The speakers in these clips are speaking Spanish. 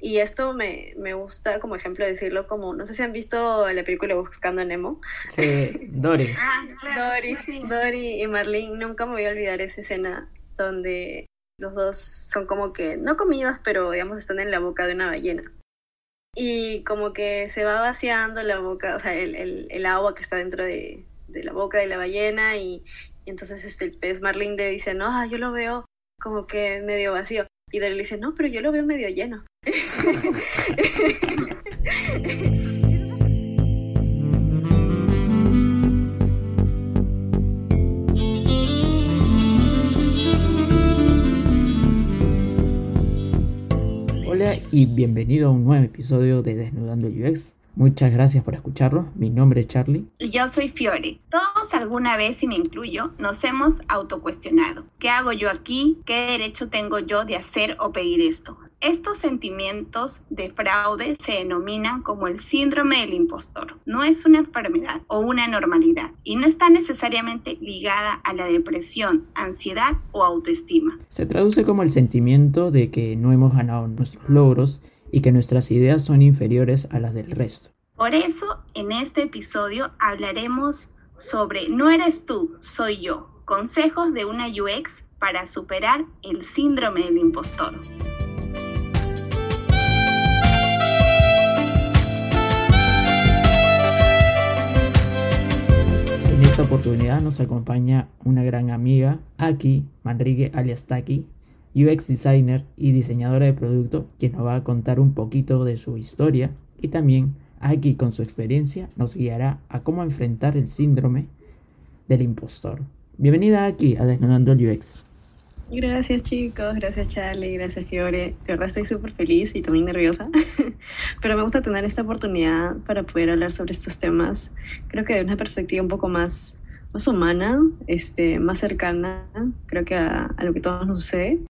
Y esto me, me gusta como ejemplo decirlo como, no sé si han visto la película Buscando a Nemo. Sí, Dory. Ah, claro, Dory, sí. Dory y Marlene, nunca me voy a olvidar esa escena donde los dos son como que, no comidos, pero digamos están en la boca de una ballena. Y como que se va vaciando la boca, o sea, el, el, el agua que está dentro de, de la boca de la ballena y, y entonces este, el pez Marlene le dice, no, ah, yo lo veo como que medio vacío. Y Dory le dice, no, pero yo lo veo medio lleno. Hola y bienvenido a un nuevo episodio de Desnudando UX. Muchas gracias por escucharlo. Mi nombre es Charlie. Y Yo soy Fiore. Todos alguna vez, y me incluyo, nos hemos autocuestionado. ¿Qué hago yo aquí? ¿Qué derecho tengo yo de hacer o pedir esto? Estos sentimientos de fraude se denominan como el síndrome del impostor. No es una enfermedad o una normalidad y no está necesariamente ligada a la depresión, ansiedad o autoestima. Se traduce como el sentimiento de que no hemos ganado nuestros logros y que nuestras ideas son inferiores a las del resto. Por eso, en este episodio hablaremos sobre No eres tú, soy yo. Consejos de una UX para superar el síndrome del impostor. En esta oportunidad nos acompaña una gran amiga, Aki Manrique alias Taki, UX designer y diseñadora de producto, quien nos va a contar un poquito de su historia y también Aki con su experiencia nos guiará a cómo enfrentar el síndrome del impostor. Bienvenida Aki a Desnudando el UX. Gracias chicos, gracias Charlie, gracias Fiore. De verdad estoy súper feliz y también nerviosa, pero me gusta tener esta oportunidad para poder hablar sobre estos temas, creo que de una perspectiva un poco más, más humana, este, más cercana, creo que a, lo que todos nos sucede.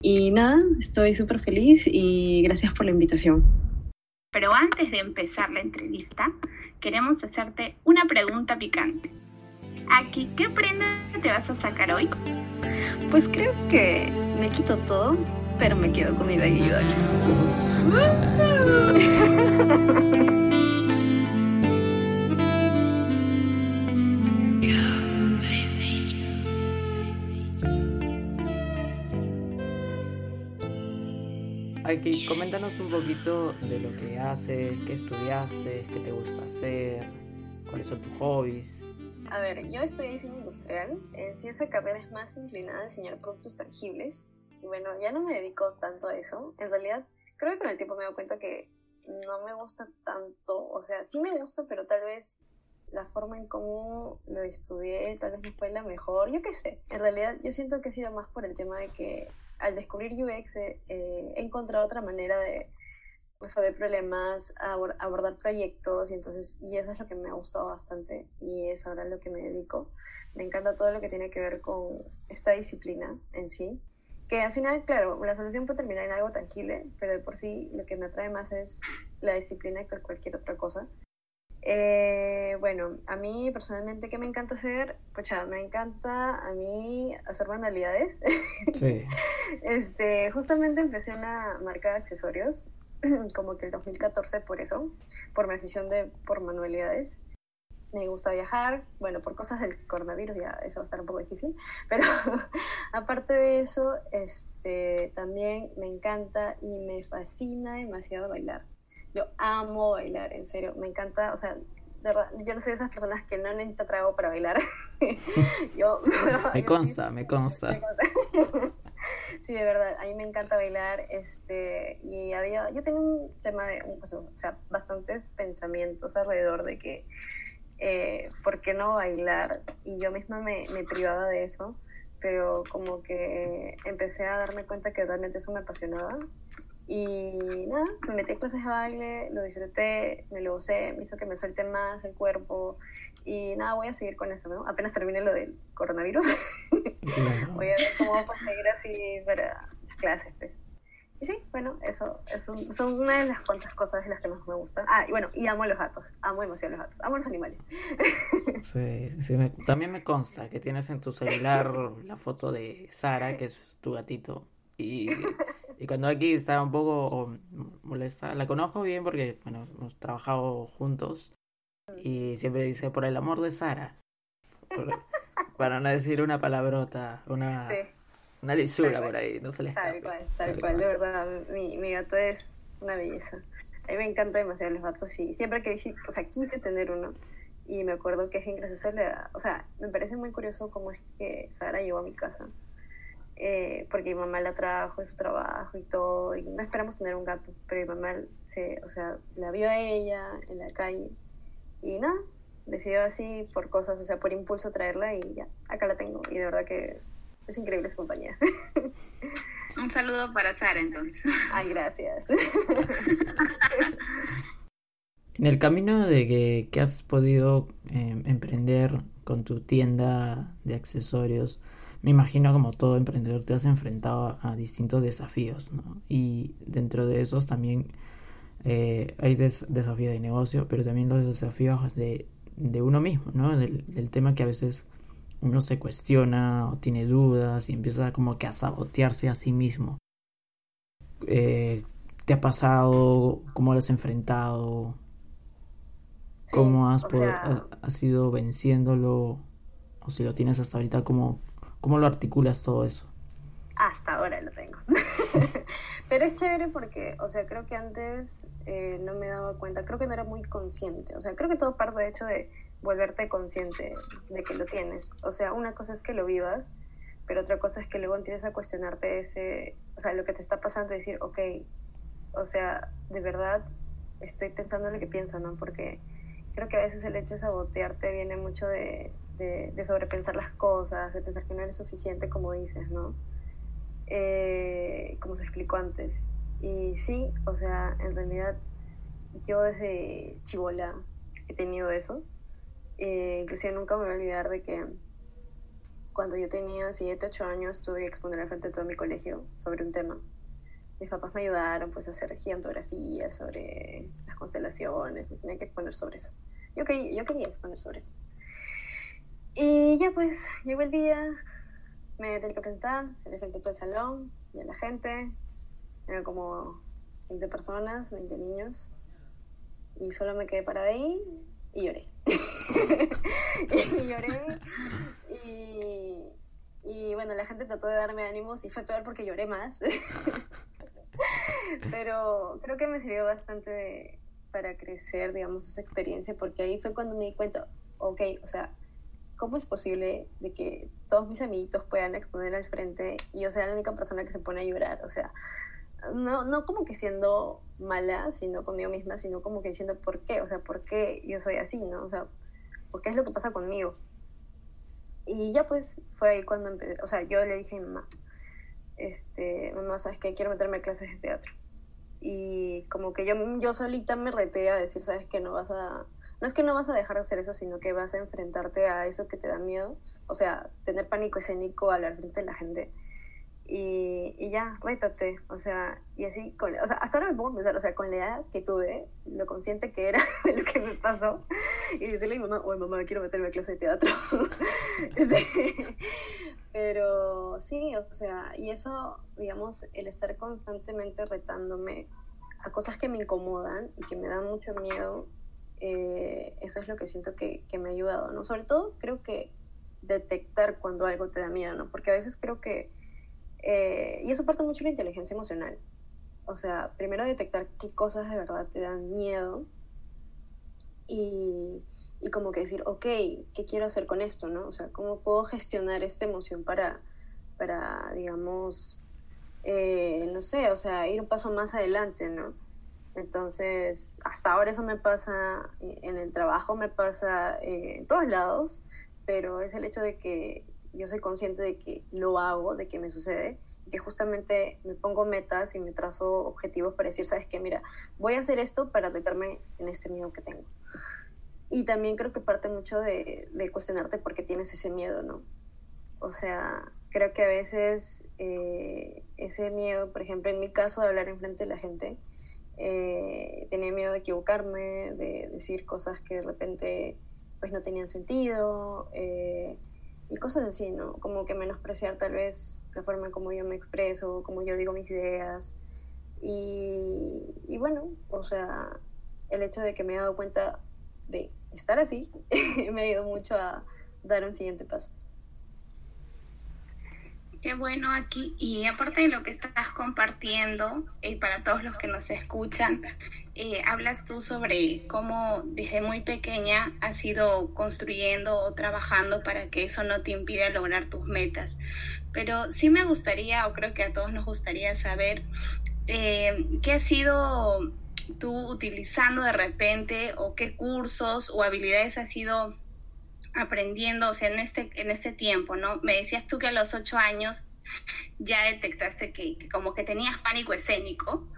Y nada, estoy súper feliz y gracias por la invitación. Pero antes de empezar la entrevista, queremos hacerte una pregunta picante. Aquí, ¿qué prenda te vas a sacar hoy? Pues creo que me quito todo, pero me quedo con mi doll. Aki, coméntanos un poquito de lo que haces, qué estudiaste, qué te gusta hacer, cuáles son tus hobbies. A ver, yo estudié diseño industrial. En sí, esa carrera es más inclinada a diseñar productos tangibles. Y bueno, ya no me dedico tanto a eso. En realidad, creo que con el tiempo me dado cuenta que no me gusta tanto. O sea, sí me gusta, pero tal vez la forma en cómo lo estudié tal vez no fue la mejor. Yo qué sé. En realidad, yo siento que ha sido más por el tema de que al descubrir UX eh, he encontrado otra manera de resolver problemas, abor abordar proyectos y entonces y eso es lo que me ha gustado bastante y es ahora lo que me dedico. Me encanta todo lo que tiene que ver con esta disciplina en sí, que al final, claro, la solución puede terminar en algo tangible, pero de por sí lo que me atrae más es la disciplina que cualquier otra cosa. Eh, bueno, a mí personalmente, ¿qué me encanta hacer? Pues ya, me encanta a mí hacer manualidades. Sí. Este, justamente empecé una marca de accesorios como que el 2014 por eso, por mi afición de, por manualidades. Me gusta viajar, bueno, por cosas del coronavirus ya eso va a estar un poco difícil, pero aparte de eso, este, también me encanta y me fascina demasiado bailar. Yo amo bailar, en serio, me encanta, o sea, de verdad, yo no soy de esas personas que no necesita trago para bailar. yo, Me consta, me consta. me consta. Sí, de verdad, a mí me encanta bailar, este, y había, yo tengo un tema de, un- o sea, bastantes pensamientos alrededor de que, eh, ¿por qué no bailar? Y yo misma me, me privaba de eso, pero como que empecé a darme cuenta que realmente eso me apasionaba. Y nada, me metí a clases de baile, lo disfruté, me lo gocé, me hizo que me suelte más el cuerpo. Y nada, voy a seguir con eso, ¿no? Apenas termine lo del coronavirus. Claro. Voy a ver cómo puedo seguir así para las clases. pues. Y sí, bueno, eso, eso son una de las cuantas cosas de las que más me gustan. Ah, y bueno, y amo a los gatos, amo demasiado a los gatos, amo a los animales. Sí, sí, me- también me consta que tienes en tu celular la foto de Sara, que es tu gatito. Y, y cuando aquí estaba un poco molesta. La conozco bien porque, bueno, hemos trabajado juntos y siempre dice por el amor de Sara. para no decir una palabrota, una, una lisura por ahí, no se le Tal cual, tal cual, de verdad, mi, mi gato es una belleza. A mí me encanta demasiado los gatos y siempre que o sea, quise tener uno y me acuerdo que es gracioso, o sea, me parece muy curioso cómo es que Sara llegó a mi casa. Eh, porque mi mamá la trajo de su trabajo y todo, y no esperamos tener un gato, pero mi mamá se, o sea, la vio a ella en la calle y nada, decidió así por cosas, o sea, por impulso traerla y ya, acá la tengo y de verdad que es increíble su compañía. Un saludo para Sara entonces. Ay, gracias. En el camino de que, has podido em, emprender con tu tienda de accesorios, me imagino como todo emprendedor te has enfrentado a, distintos desafíos, ¿no? Y dentro de esos también eh, hay desafíos de negocio, pero también los desafíos de, uno mismo, ¿no? Del, del, tema que a veces uno se cuestiona o tiene dudas y empieza como que a sabotearse a sí mismo. Eh, ¿Te ha pasado? ¿Cómo lo has enfrentado? ¿Cómo has, has ido venciéndolo? O si lo tienes hasta ahorita, ¿cómo, ¿Cómo lo articulas todo eso? Hasta ahora lo tengo. Pero es chévere porque, o sea, creo que antes eh, no me daba cuenta, creo que no era muy consciente. O sea, creo que todo parte de hecho de volverte consciente de que lo tienes. O sea, una cosa es que lo vivas, pero otra cosa es que luego empieces a cuestionarte ese, o sea, lo que te está pasando y decir, ok, o sea, de verdad estoy pensando lo que pienso, ¿no? Porque creo que a veces el hecho de sabotearte viene mucho de, de, sobrepensar las cosas, de pensar que no eres suficiente, como dices, ¿no? Eh, como se explicó antes. Y sí, o sea, en realidad yo desde chivola he tenido eso. Eh, inclusive nunca me voy a olvidar de que cuando yo tenía 7, 8 años tuve que exponer al frente de todo mi colegio sobre un tema. Mis papás me ayudaron pues a hacer gigantografías sobre las constelaciones, me tenía que exponer sobre eso. Yo, yo quería exponer sobre eso. Y ya pues, llegó el día, me tenía que presentar, se le todo el salón y a la gente, eran como 20 personas, 20 niños, y solo me quedé parada ahí y lloré. y lloré y, y bueno, la gente trató de darme ánimos y fue peor porque lloré más. Pero creo que me sirvió bastante para crecer, digamos, esa experiencia, porque ahí fue cuando me di cuenta, ok, o sea, ¿cómo es posible de que todos mis amiguitos puedan exponer al frente y yo sea la única persona que se pone a llorar? O sea, no, no como que siendo mala, sino conmigo misma, sino como que diciendo por qué, o sea, por qué yo soy así, ¿no? O sea, ¿por qué es lo que pasa conmigo? Y ya pues fue ahí cuando empecé, o sea, yo le dije a mi mamá, este, mamá, ¿sabes qué? Quiero meterme a clases de teatro. Y como que yo, yo solita me reté a decir, ¿sabes qué? No vas a no es que no vas a dejar de hacer eso, sino que vas a enfrentarte a eso que te da miedo, o sea, tener pánico escénico al frente de la gente. Y, ya, rétate, o sea, y así, con, o sea, hasta ahora me pongo a pensar, o sea, con la edad que tuve, lo consciente que era de lo que me pasó, y decirle a mi mamá, oye mamá, quiero meterme a clase de teatro. pero sí, o sea, y eso, digamos, el estar constantemente retándome a cosas que me incomodan y que me dan mucho miedo, eh, eso es lo que siento que, me ha ayudado, ¿no? Sobre todo creo que detectar cuando algo te da miedo, ¿no? Porque a veces creo que, eh, y eso parte mucho de la inteligencia emocional, o sea, primero detectar qué cosas de verdad te dan miedo y, y como que decir, ok, ¿qué quiero hacer con esto, no? O sea, ¿cómo puedo gestionar esta emoción para, para digamos, eh, no sé, o sea, ir un paso más adelante, ¿no? Entonces, hasta ahora eso me pasa en el trabajo, me pasa en todos lados, pero es el hecho de que yo soy consciente de que lo hago, de que me sucede, y que justamente me pongo metas y me trazo objetivos para decir, sabes qué, mira, voy a hacer esto para retarme en este miedo que tengo. Y también creo que parte mucho de, cuestionarte por qué tienes ese miedo, ¿no? O sea, creo que a veces eh, ese miedo, por ejemplo, en mi caso de hablar en frente de la gente, eh, tenía miedo de equivocarme, de decir cosas que de repente pues no tenían sentido eh, y cosas así, ¿no? Como que menospreciar tal vez la forma en como yo me expreso, como yo digo mis ideas Y, y bueno, o sea, el hecho de que me he dado cuenta de estar así me ha ayudado mucho a dar un siguiente paso. Qué bueno aquí. Y aparte de lo que estás compartiendo, y para todos los que nos escuchan, eh, hablas tú sobre cómo desde muy pequeña has ido construyendo o trabajando para que eso no te impida lograr tus metas. Pero sí me gustaría, o creo que a todos nos gustaría saber, eh, ¿qué has sido tú utilizando de repente o qué cursos o habilidades has ido aprendiendo, o sea, en este, en este tiempo, ¿no? Me decías tú que a los ocho años ya detectaste que, como que tenías pánico escénico,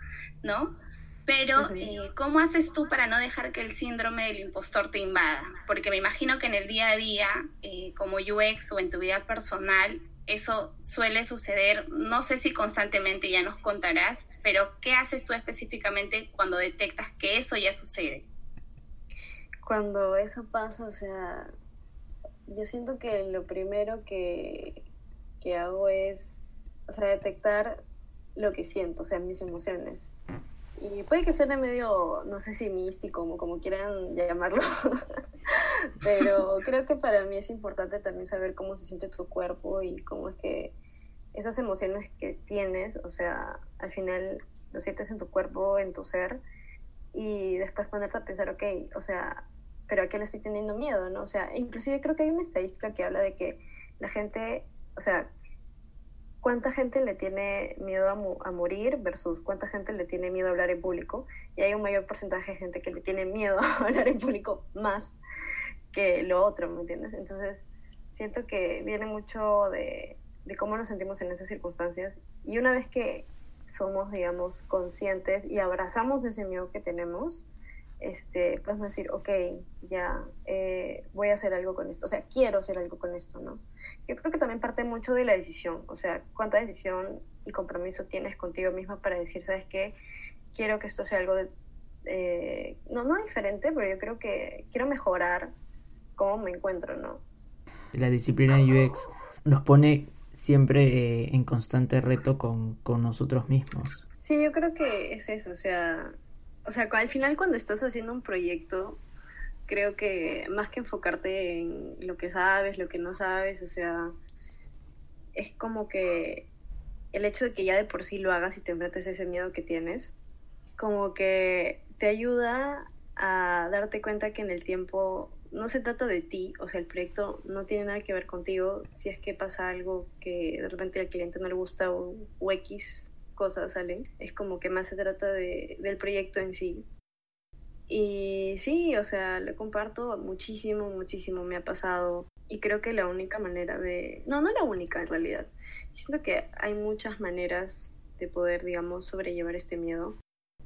¿no? Pero, eh, ¿cómo haces tú para no dejar que el síndrome del impostor te invada? Porque me imagino que en el día a día, eh, como UX o en tu vida personal, eso suele suceder, no sé si constantemente ya nos contarás, pero ¿qué haces tú específicamente cuando detectas que eso ya sucede? Cuando eso pasa, o sea, yo siento que lo primero que, que hago es, o sea, detectar lo que siento, o sea, mis emociones. Y puede que suene medio, no sé si místico, como, como quieran llamarlo, pero creo que para mí es importante también saber cómo se siente tu cuerpo y cómo es que esas emociones que tienes, o sea, al final lo sientes en tu cuerpo, en tu ser, y después ponerte a pensar, ok, o sea, pero a qué le estoy teniendo miedo, ¿no? O sea, inclusive creo que hay una estadística que habla de que la gente, o sea, cuánta gente le tiene miedo a, morir versus cuánta gente le tiene miedo a hablar en público. Y hay un mayor porcentaje de gente que le tiene miedo a hablar en público más que lo otro, ¿me entiendes? Entonces, siento que viene mucho de, de cómo nos sentimos en esas circunstancias. Y una vez que somos, digamos, conscientes y abrazamos ese miedo que tenemos, este, pues decir, ok, ya eh, voy a hacer algo con esto, o sea, quiero hacer algo con esto, ¿no? Yo creo que también parte mucho de la decisión, o sea, cuánta decisión y compromiso tienes contigo misma para decir, ¿sabes qué? Quiero que esto sea algo de, eh, no, no diferente, pero yo creo que quiero mejorar cómo me encuentro, ¿no? La disciplina UX nos pone siempre eh, en constante reto con, con nosotros mismos. Sí, yo creo que es eso, o sea, o sea, al final cuando estás haciendo un proyecto, creo que más que enfocarte en lo que sabes, lo que no sabes, o sea, es como que el hecho de que ya de por sí lo hagas y te enfrentes ese miedo que tienes, como que te ayuda a darte cuenta que en el tiempo no se trata de ti, o sea, el proyecto no tiene nada que ver contigo, si es que pasa algo que de repente al cliente no le gusta o, o X cosas salen. Es como que más se trata de, del proyecto en sí. Y sí, o sea, lo comparto muchísimo, muchísimo, me ha pasado. Y creo que la única manera de... No, no la única en realidad. Siento que hay muchas maneras de poder, digamos, sobrellevar este miedo.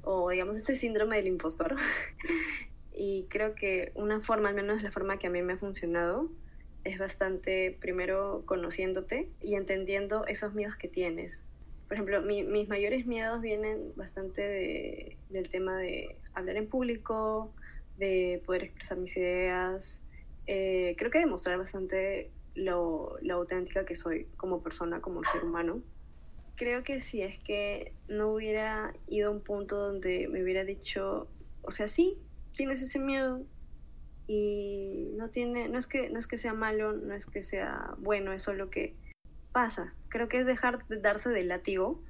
O, digamos, este síndrome del impostor. y creo que una forma, al menos la forma que a mí me ha funcionado, es bastante, primero, conociéndote y entendiendo esos miedos que tienes por ejemplo, mis mayores miedos vienen bastante de, del tema de hablar en público, de poder expresar mis ideas. Eh, creo que demostrar bastante lo, lo, auténtica que soy como persona, como ser humano. Creo que si es que no hubiera ido a un punto donde me hubiera dicho, o sea, sí, tienes ese miedo y no tiene, no es que, no es que sea malo, no es que sea bueno, es solo que pasa. Creo que es dejar de darse de látigo.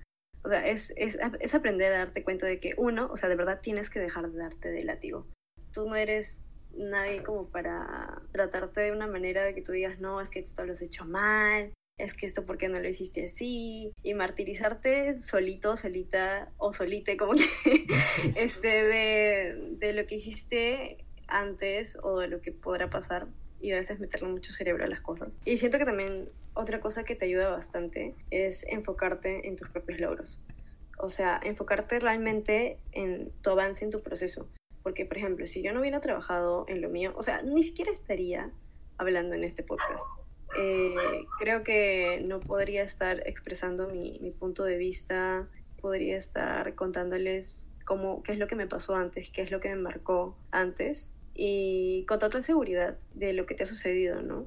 O sea, es, es, es, aprender a darte cuenta de que uno, o sea, de verdad tienes que dejar de darte de látigo. Tú no eres nadie como para tratarte de una manera de que tú digas, no, es que esto lo has hecho mal, es que esto, ¿por qué no lo hiciste así? Y martirizarte solito, solita o solite, como que, este, de, de lo que hiciste antes o de lo que podrá pasar y a veces meterle mucho cerebro a las cosas. Y siento que también otra cosa que te ayuda bastante es enfocarte en tus propios logros. O sea, enfocarte realmente en tu avance en tu proceso. Porque, por ejemplo, si yo no hubiera trabajado en lo mío, o sea, ni siquiera estaría hablando en este podcast. Eh, creo que no podría estar expresando mi, mi, punto de vista, podría estar contándoles cómo, qué es lo que me pasó antes, qué es lo que me marcó antes, y con total seguridad de lo que te ha sucedido, ¿no?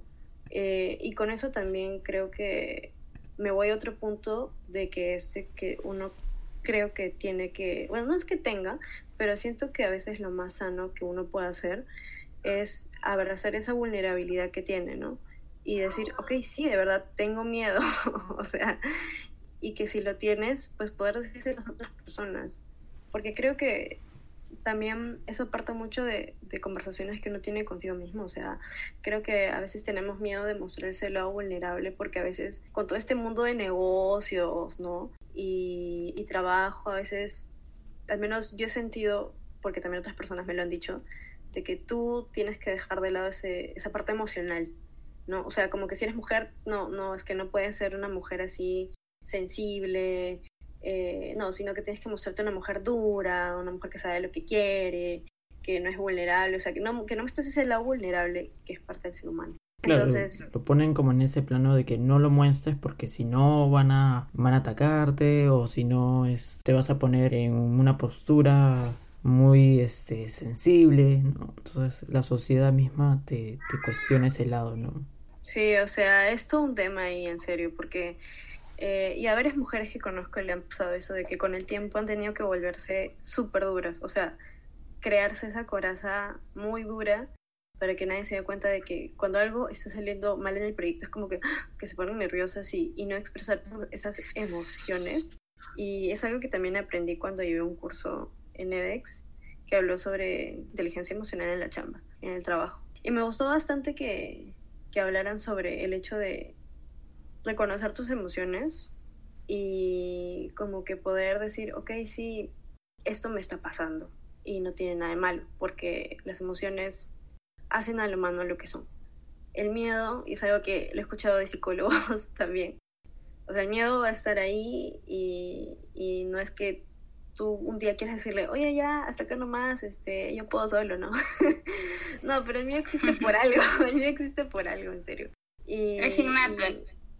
Eh, y con eso también creo que me voy a otro punto de que es que uno creo que tiene que, bueno, no es que tenga, pero siento que a veces lo más sano que uno puede hacer es abrazar esa vulnerabilidad que tiene, ¿no? Y decir, ok, sí, de verdad tengo miedo, o sea, y que si lo tienes, pues poder decirse a otras personas. Porque creo que también eso parte mucho de, de, conversaciones que uno tiene consigo mismo. O sea, creo que a veces tenemos miedo de mostrarse el lado vulnerable porque a veces con todo este mundo de negocios, ¿no? Y, y trabajo, a veces, al menos yo he sentido, porque también otras personas me lo han dicho, de que tú tienes que dejar de lado ese, esa parte emocional, ¿no? O sea, como que si eres mujer, no, no, es que no puedes ser una mujer así sensible, eh, no, sino que tienes que mostrarte una mujer dura, una mujer que sabe lo que quiere, que no es vulnerable, o sea, que no, que no estés ese lado vulnerable que es parte del ser humano. Claro, Entonces, lo ponen como en ese plano de que no lo muestres porque si no van a, van a atacarte o si no es, te vas a poner en una postura muy este, sensible, ¿no? Entonces la sociedad misma te, te cuestiona ese lado, ¿no? Sí, o sea, es todo un tema ahí, en serio, porque eh, y a varias mujeres que conozco le han pasado eso de que con el tiempo han tenido que volverse súper duras, o sea, crearse esa coraza muy dura para que nadie se dé cuenta de que cuando algo está saliendo mal en el proyecto es como que, que se ponen nerviosas y, y no expresar esas emociones. Y es algo que también aprendí cuando llevé un curso en edX que habló sobre inteligencia emocional en la chamba, en el trabajo. Y me gustó bastante que, que hablaran sobre el hecho de reconocer tus emociones y como que poder decir, ok, sí, esto me está pasando y no tiene nada de malo, porque las emociones hacen a lo humano lo que son. El miedo, y es algo que lo he escuchado de psicólogos también, o sea, el miedo va a estar ahí y, y no es que tú un día quieres decirle, oye, ya, hasta acá nomás, este, yo puedo solo, ¿no? no, pero el miedo existe por algo, el miedo existe por algo, en serio. Y, es innato.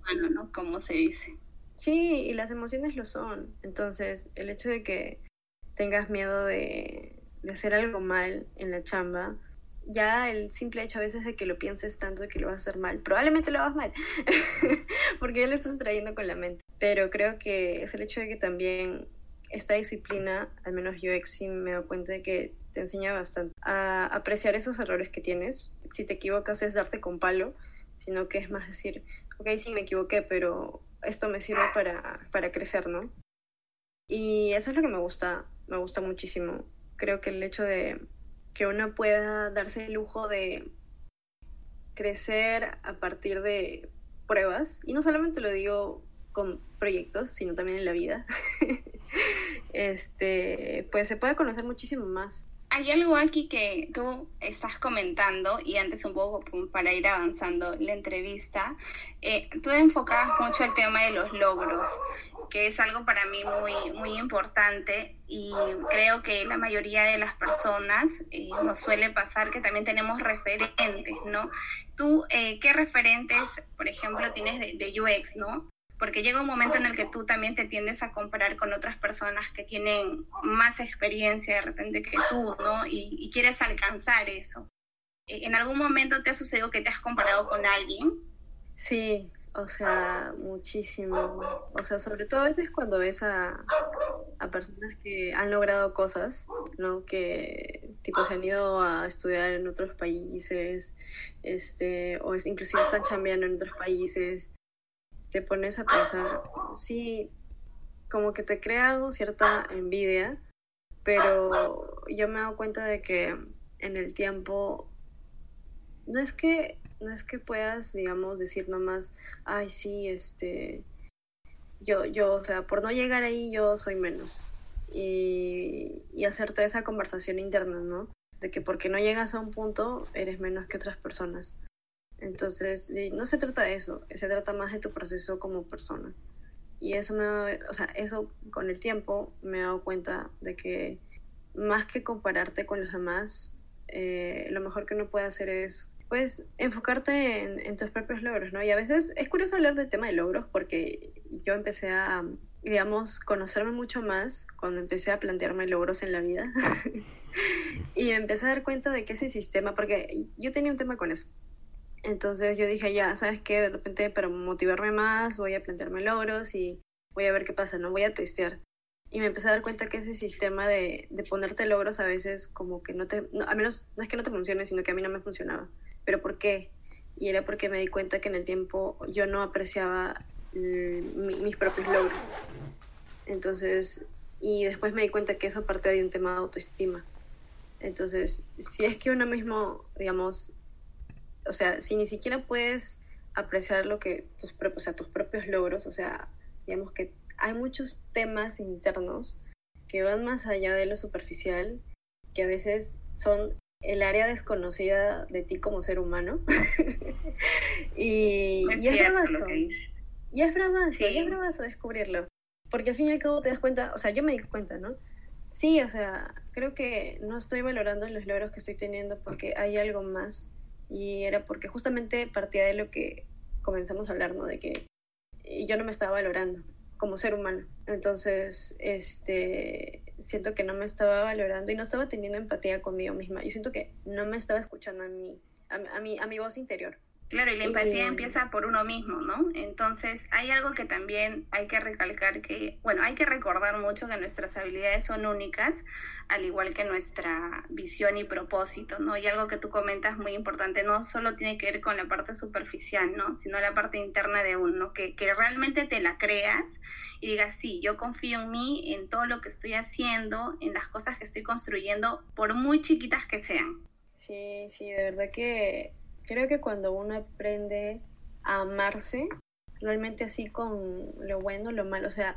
Bueno, ¿no? Como se dice. Sí, y las emociones lo son. Entonces, el hecho de que tengas miedo de, hacer algo mal en la chamba, ya el simple hecho a veces de que lo pienses tanto que lo vas a hacer mal, probablemente lo hagas mal, porque ya lo estás trayendo con la mente. Pero creo que es el hecho de que también esta disciplina, al menos yo sí me doy cuenta de que te enseña bastante a apreciar esos errores que tienes. Si te equivocas es darte con palo, sino que es más decir, ok, sí me equivoqué, pero esto me sirve para, para crecer, ¿no? Y eso es lo que me gusta, me gusta muchísimo. Creo que el hecho de que uno pueda darse el lujo de crecer a partir de pruebas, y no solamente lo digo con proyectos, sino también en la vida, este, pues se puede conocer muchísimo más hay algo aquí que tú estás comentando y antes un poco para ir avanzando la entrevista, eh, tú enfocabas mucho el tema de los logros, que es algo para mí muy, muy importante y creo que la mayoría de las personas eh, nos suele pasar que también tenemos referentes, ¿no? Tú, eh, ¿qué referentes, por ejemplo, tienes de, de UX, ¿no? Porque llega un momento en el que tú también te tiendes a comparar con otras personas que tienen más experiencia de repente que tú, ¿no? Y, quieres alcanzar eso. Eh, ¿En algún momento te ha sucedido que te has comparado con alguien? Sí, o sea, muchísimo. O sea, sobre todo a veces cuando ves a, a personas que han logrado cosas, ¿no? Que tipo se han ido a estudiar en otros países, este, o es, inclusive están chambeando en otros países te pones a pensar, sí, como que te crea cierta envidia, pero yo me he dado cuenta de que en el tiempo no es que no es que puedas digamos decir nomás ay sí este yo yo o sea por no llegar ahí yo soy menos y, y hacerte esa conversación interna no de que porque no llegas a un punto eres menos que otras personas entonces, no se trata de eso, se trata más de tu proceso como persona. Y eso me, o sea, eso con el tiempo me he dado cuenta de que más que compararte con los demás, eh, lo mejor que uno puede hacer es pues enfocarte en, tus propios logros, ¿no? Y a veces es curioso hablar del tema de logros porque yo empecé a, digamos, conocerme mucho más cuando empecé a plantearme logros en la vida y empecé a dar cuenta de que ese sistema, porque yo tenía un tema con eso, entonces yo dije, ya, ¿sabes qué? De repente para motivarme más voy a plantearme logros y voy a ver qué pasa, ¿no? Voy a testear. Y me empecé a dar cuenta que ese sistema de, de ponerte logros a veces como que no te... No, a menos no es que no te funcione, sino que a mí no me funcionaba. ¿Pero por qué? Y era porque me di cuenta que en el tiempo yo no apreciaba mm, mis propios logros. Entonces, y después me di cuenta que eso parte de un tema de autoestima. Entonces, si es que uno mismo, digamos, o sea, si ni siquiera puedes apreciar lo que tus o sea, tus propios logros, o sea, digamos que hay muchos temas internos que van más allá de lo superficial, que a veces son el área desconocida de ti como ser humano. y, y, es bravazo. Y es bravazo, y es bravazo descubrirlo. Porque al fin y al cabo te das cuenta, o sea, yo me di cuenta, ¿no? Sí, o sea, creo que no estoy valorando los logros que estoy teniendo porque hay algo más. Y era porque justamente partía de lo que comenzamos a hablar, ¿no? De que yo no me estaba valorando como ser humano. Entonces, este, siento que no me estaba valorando y no estaba teniendo empatía conmigo misma. Yo siento que no me estaba escuchando a mí, a, a, a mi voz interior. Claro, y la empatía empieza por uno mismo, ¿no? Entonces, hay algo que también hay que recalcar que, bueno, hay que recordar mucho que nuestras habilidades son únicas, al igual que nuestra visión y propósito, ¿no? Y algo que tú comentas muy importante, no solo tiene que ver con la parte superficial, ¿no? Sino la parte interna de uno, que, que realmente te la creas y digas, sí, yo confío en mí, en todo lo que estoy haciendo, en las cosas que estoy construyendo, por muy chiquitas que sean. Sí, sí, de verdad que creo que cuando uno aprende a amarse, realmente así con lo bueno, lo malo, o sea,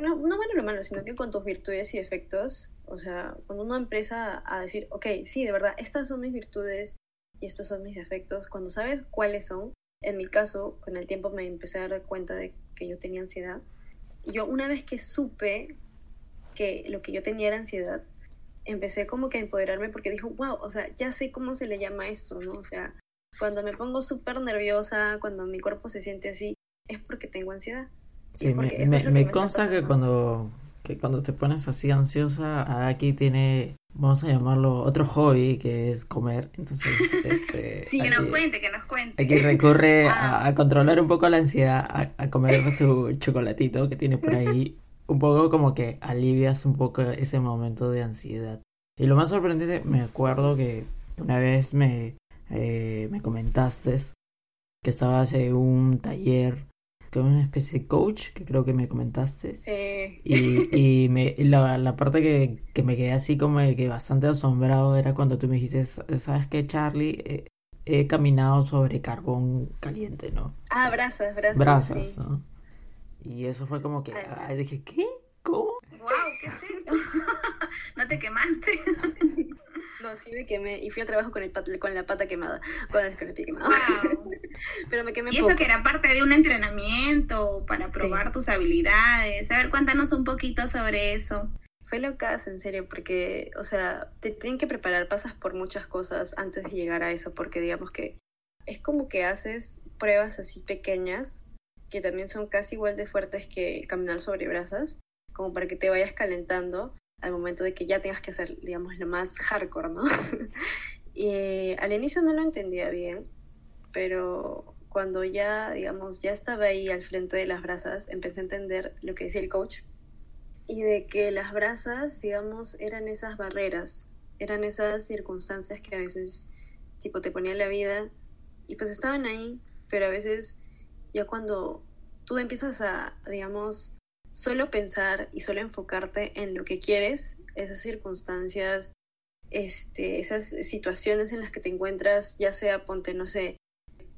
no, no bueno lo malo, sino que con tus virtudes y defectos, o sea, cuando uno empieza a decir, ok, sí, de verdad, estas son mis virtudes y estos son mis defectos, cuando sabes cuáles son, en mi caso, con el tiempo me empecé a dar cuenta de que yo tenía ansiedad. Y yo una vez que supe que lo que yo tenía era ansiedad, empecé como que a empoderarme porque dijo, wow, o sea, ya sé cómo se le llama esto, ¿no? O sea, cuando me pongo súper nerviosa, cuando mi cuerpo se siente así, es porque tengo ansiedad. Sí, me, me, me, consta que cuando, que cuando te pones así ansiosa, aquí tiene, vamos a llamarlo, otro hobby que es comer. Entonces, este. sí, que nos cuente, que nos cuente. Aquí recurre a, a, controlar un poco la ansiedad, a, a comer su chocolatito que tiene por ahí. Un poco como que alivias un poco ese momento de ansiedad. Y lo más sorprendente, me acuerdo que una vez me, eh, me comentaste que estabas en un taller con una especie de coach que creo que me comentaste. Sí. Y, y me, la, la, parte que, que, me quedé así como que bastante asombrado era cuando tú me dijiste, ¿sabes qué, Charlie? Eh, he caminado sobre carbón caliente, ¿no? Ah, brasas, brasas. Brasas, sí. ¿no? Y eso fue como que, ay, dije, ¿qué? ¿Cómo? ¡Wow! ¿Qué es eso? ¿No te quemaste? No, sí me quemé y fui a trabajo con, el con la pata quemada, con el, con el pie quemado. Wow. Pero me quemé Y eso que era parte de un entrenamiento para probar sí. tus habilidades. A ver, cuéntanos un poquito sobre eso. Fue locas, en serio, porque, o sea, te tienen que preparar, pasas por muchas cosas antes de llegar a eso, porque digamos que es como que haces pruebas así pequeñas, que también son casi igual de fuertes que caminar sobre brasas, como para que te vayas calentando al momento de que ya tengas que hacer, digamos, lo más hardcore, ¿no? y eh, al inicio no lo entendía bien, pero cuando ya, digamos, ya estaba ahí al frente de las brasas, empecé a entender lo que decía el coach y de que las brasas, digamos, eran esas barreras, eran esas circunstancias que a veces, tipo, te ponían la vida y pues estaban ahí, pero a veces ya cuando tú empiezas a, digamos, solo pensar y solo enfocarte en lo que quieres, esas circunstancias, este, esas situaciones en las que te encuentras, ya sea ponte, no sé,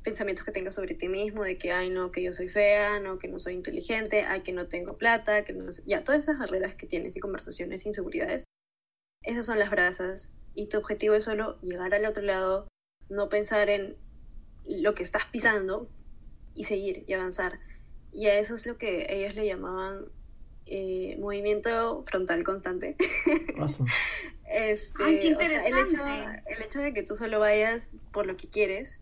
pensamientos que tengas sobre ti mismo, de que, ay, no, que yo soy fea, no, que no soy inteligente, ay, que no tengo plata, que no ya, todas esas barreras que tienes y conversaciones, inseguridades, esas son las brasas y tu objetivo es solo llegar al otro lado, no pensar en lo que estás pisando y seguir y avanzar. Y a eso es lo que ellos le llamaban eh, movimiento frontal constante. Awesome. este, Ay, qué o sea, el, interesante. hecho, el hecho de que tú solo vayas por lo que quieres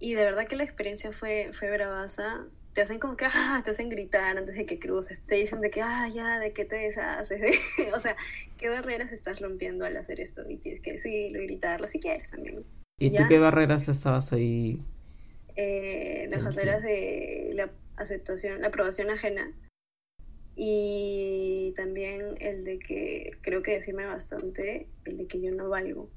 y de verdad que la experiencia fue, fue bravaza. Te hacen como que, ah, te hacen gritar antes de que cruces. Te dicen de que, ah, ya, de qué te deshaces. o sea, qué barreras estás rompiendo al hacer esto. Y tienes que decirlo y gritarlo si quieres también. ¿Y ¿Ya? tú qué barreras estabas ahí? Eh, las Sí. barreras de la aceptación, la aprobación ajena. Y también el de que creo que decirme bastante, el de que yo no valgo.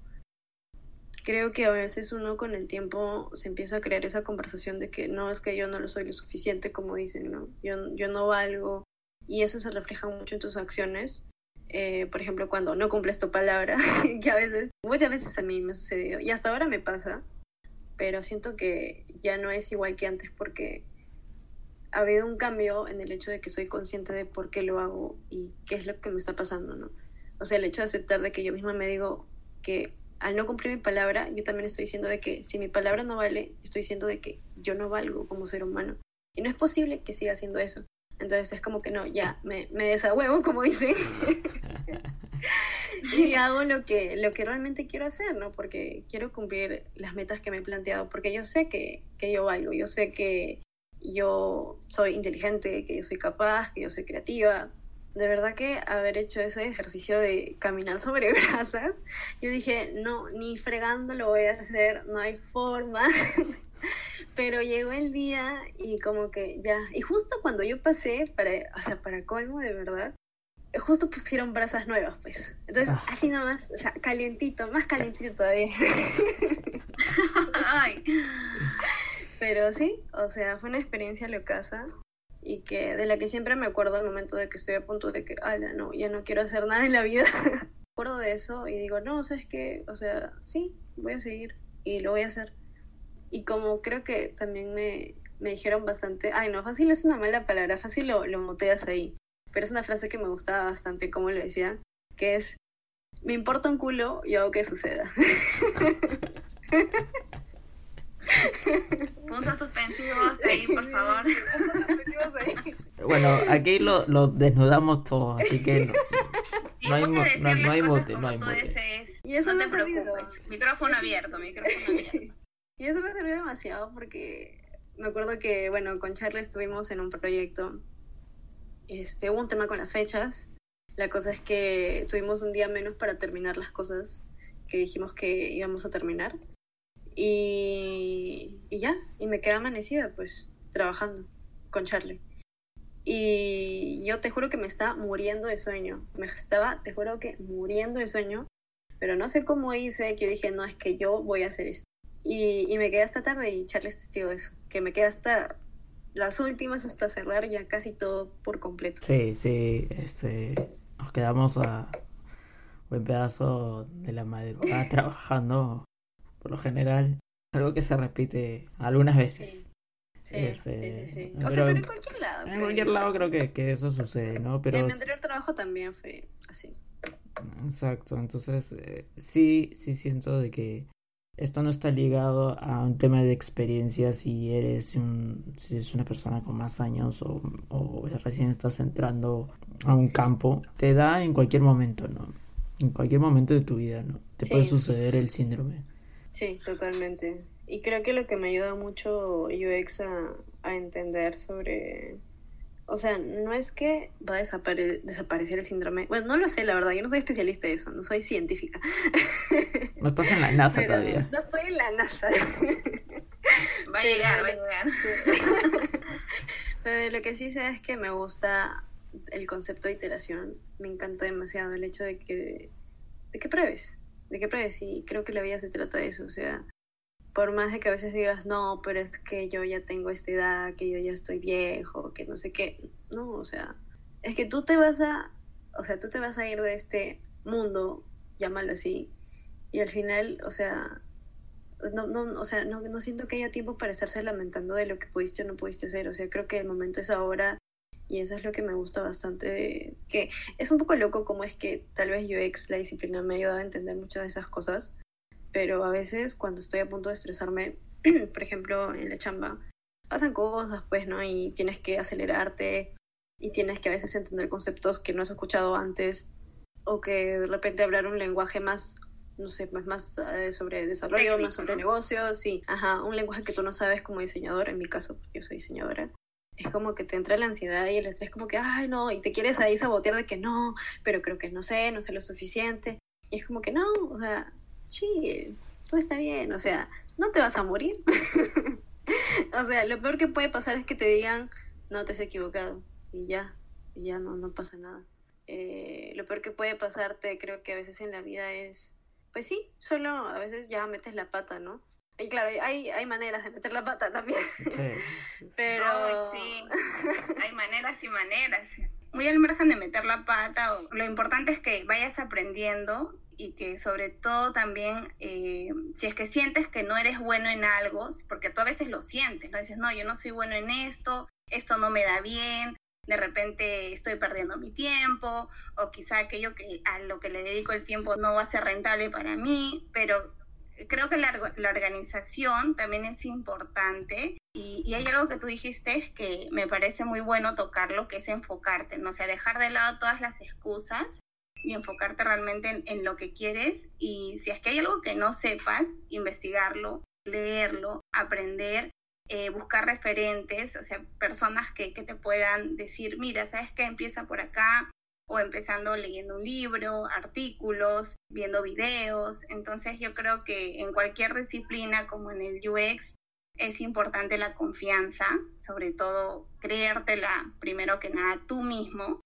Creo que a veces uno con el tiempo se empieza a crear esa conversación de que no es que yo no lo soy lo suficiente como dicen, ¿no? Yo, yo no valgo. Y eso se refleja mucho en tus acciones. Eh, por ejemplo, cuando no cumples tu palabra, que a veces, muchas veces a mí me sucedió, y hasta ahora me pasa, pero siento que ya no es igual que antes porque ha habido un cambio en el hecho de que soy consciente de por qué lo hago y qué es lo que me está pasando, ¿no? O sea, el hecho de aceptar de que yo misma me digo que al no cumplir mi palabra, yo también estoy diciendo de que si mi palabra no vale, estoy diciendo de que yo no valgo como ser humano. Y no es posible que siga haciendo eso. Entonces es como que no, ya, me, me desahuevo, como dicen. y hago lo que, lo que realmente quiero hacer, ¿no? Porque quiero cumplir las metas que me he planteado, porque yo sé que, que yo valgo, yo sé que yo soy inteligente, que yo soy capaz, que yo soy creativa. De verdad que haber hecho ese ejercicio de caminar sobre brasas, yo dije, no, ni fregando lo voy a hacer, no hay forma. Pero llegó el día y como que ya, y justo cuando yo pasé, para, o sea, para colmo de verdad, justo pusieron brasas nuevas, pues. Entonces, ah. así nomás, o sea, calientito, más calientito todavía. Ay. Pero sí, o sea, fue una experiencia locasa y que de la que siempre me acuerdo al momento de que estoy a punto de que, ala, no, ya no quiero hacer nada en la vida. me acuerdo de eso y digo, no, ¿sabes qué? O sea, sí, voy a seguir y lo voy a hacer. Y como creo que también me, me dijeron bastante, ay, no, fácil es una mala palabra, fácil lo, lo moteas ahí. Pero es una frase que me gustaba bastante, como lo decía, que es, me importa un culo, yo hago que suceda. Puntos suspensivos ahí, por favor. Bueno, aquí lo, lo desnudamos todo, así que no, no, hay, no, no, hay mote, no hay mote. Y eso no te preocupes. Micrófono abierto, micrófono abierto. Y eso me sirvió demasiado porque me acuerdo que, bueno, con Charlie estuvimos en un proyecto. Este, hubo un tema con las fechas. La cosa es que tuvimos un día menos para terminar las cosas que dijimos que íbamos a terminar. Y, y ya, y me quedé amanecida, pues, trabajando con Charlie. Y yo te juro que me estaba muriendo de sueño. Me estaba, te juro que muriendo de sueño. Pero no sé cómo hice que yo dije, no, es que yo voy a hacer esto. Y, y me quedé hasta tarde y Charlie es testigo de eso. Que me quedé hasta las últimas hasta cerrar ya casi todo por completo. Sí, sí, este, nos quedamos a buen pedazo de la madrugada trabajando por lo general, algo que se repite algunas veces. Sí, este, sí, sí, O sea, pero en cualquier lado. En cualquier lado creo que, que eso sucede, ¿no? Pero... En mi anterior trabajo también fue así. Exacto, entonces eh, sí, sí siento de que esto no está ligado a un tema de experiencia si eres un, si eres una persona con más años o, o recién estás entrando a un campo, te da en cualquier momento, ¿no? En cualquier momento de tu vida, ¿no? Te puede suceder el síndrome. Sí, totalmente. Y creo que lo que me ayuda mucho UX a, a entender sobre... O sea, no es que va a desaparecer el síndrome. Bueno, no lo sé, la verdad. Yo no soy especialista de eso, no soy científica. No estás en la NASA todavía. No estoy en la NASA. Va a llegar, va a llegar. Pero lo que sí sé es que me gusta el concepto de iteración. Me encanta demasiado el hecho de que, de que pruebes de qué pruebes y creo que la vida se trata de eso, o sea, por más de que a veces digas, no, pero es que yo ya tengo esta edad, que yo ya estoy viejo, que no sé qué, no, o sea, es que tú te vas a, o sea, tú te vas a ir de este mundo, llámalo así, y al final, o sea, no, no, o sea, no, no siento que haya tiempo para estarse lamentando de lo que pudiste o no pudiste hacer, o sea, creo que el momento es ahora y eso es lo que me gusta bastante, que es un poco loco como es que tal vez UX, la disciplina, me ha ayudado a entender muchas de esas cosas, pero a veces cuando estoy a punto de estresarme, por ejemplo, en la chamba, pasan cosas, pues, ¿no? Y tienes que acelerarte y tienes que a veces entender conceptos que no has escuchado antes o que de repente hablar un lenguaje más no sé, más, más eh, sobre desarrollo, más sobre negocios, sí, ajá, un lenguaje que tú no sabes como diseñador, en mi caso, porque yo soy diseñadora, es como que te entra la ansiedad y el estrés como que, ay, no, y te quieres ahí sabotear de que no, pero creo que no sé, no sé lo suficiente. Y es como que no, o sea, chill, todo está bien, o sea, no te vas a morir. o sea, lo peor que puede pasar es que te digan, no te has equivocado, y ya. y ya no, no pasa nada. Eh, lo peor que puede pasarte, creo que a veces en la vida es, pues sí, solo a veces ya metes la pata, ¿no? Y claro, hay, hay maneras de meter la pata también. Sí, Pero... sí, hay maneras y maneras. Muy al margen de meter la pata, lo importante es que vayas aprendiendo y que sobre todo también, eh, si es que sientes que no eres bueno en algo, porque tú a veces lo sientes, ¿no? Dices, no, yo no soy bueno en esto, esto no me da bien, de repente estoy perdiendo mi tiempo, o quizá aquello que a lo que le dedico el tiempo no va a ser rentable para mí, pero creo que la, la organización también es importante y, y, hay algo que tú dijiste que me parece muy bueno tocarlo, que es enfocarte, ¿no? Sea, dejar de lado todas las excusas y enfocarte realmente en, lo que quieres y si es que hay algo que no sepas, investigarlo, leerlo, aprender, eh, buscar referentes, o sea, personas que, que te puedan decir, mira, ¿sabes qué? Empieza por acá, o empezando leyendo un libro, artículos, viendo videos. Entonces yo creo que en cualquier disciplina como en el UX es importante la confianza, sobre todo creértela primero que nada tú mismo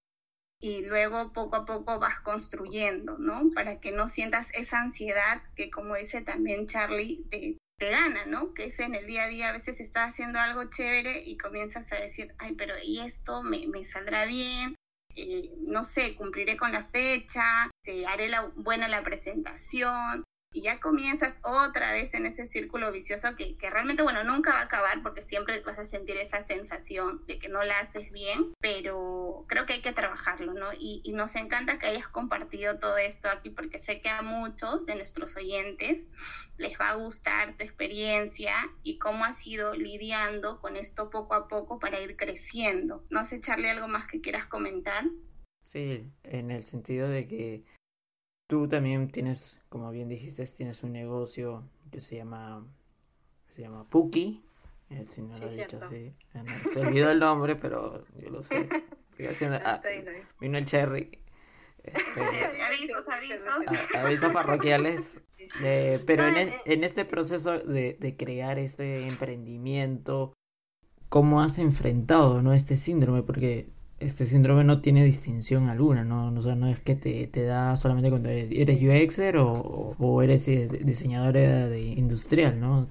y luego poco a poco vas construyendo, ¿no? Para que no sientas esa ansiedad que como dice también Charlie, te, te gana, ¿no? Que es en el día a día, a veces estás haciendo algo chévere y comienzas a decir, ay, pero ¿y esto me, me saldrá bien? Eh, no sé, cumpliré con la fecha, te haré la, buena la presentación, y ya comienzas otra vez en ese círculo vicioso que, realmente, bueno, nunca va a acabar porque siempre vas a sentir esa sensación de que no la haces bien, pero creo que hay que trabajarlo, ¿no? Y, nos encanta que hayas compartido todo esto aquí porque sé que a muchos de nuestros oyentes les va a gustar tu experiencia y cómo has ido lidiando con esto poco a poco para ir creciendo. No sé, echarle algo más que quieras comentar. Sí, en el sentido de que Tú también tienes, como bien dijiste, tienes un negocio que se llama se llama Puki. El señor lo ha dicho así. Se olvidó el nombre, pero yo lo sé. Sigue haciendo. Ah, vino el cherry. Este, avisos, avisos. avisos parroquiales. Eh, pero en, e, en, este proceso de, de crear este emprendimiento, ¿cómo has enfrentado ¿no? este síndrome? Porque este síndrome no tiene distinción alguna, ¿no? O sea, no es que te, te da solamente cuando eres UXer o, o eres eh, diseñadora de industrial, ¿no?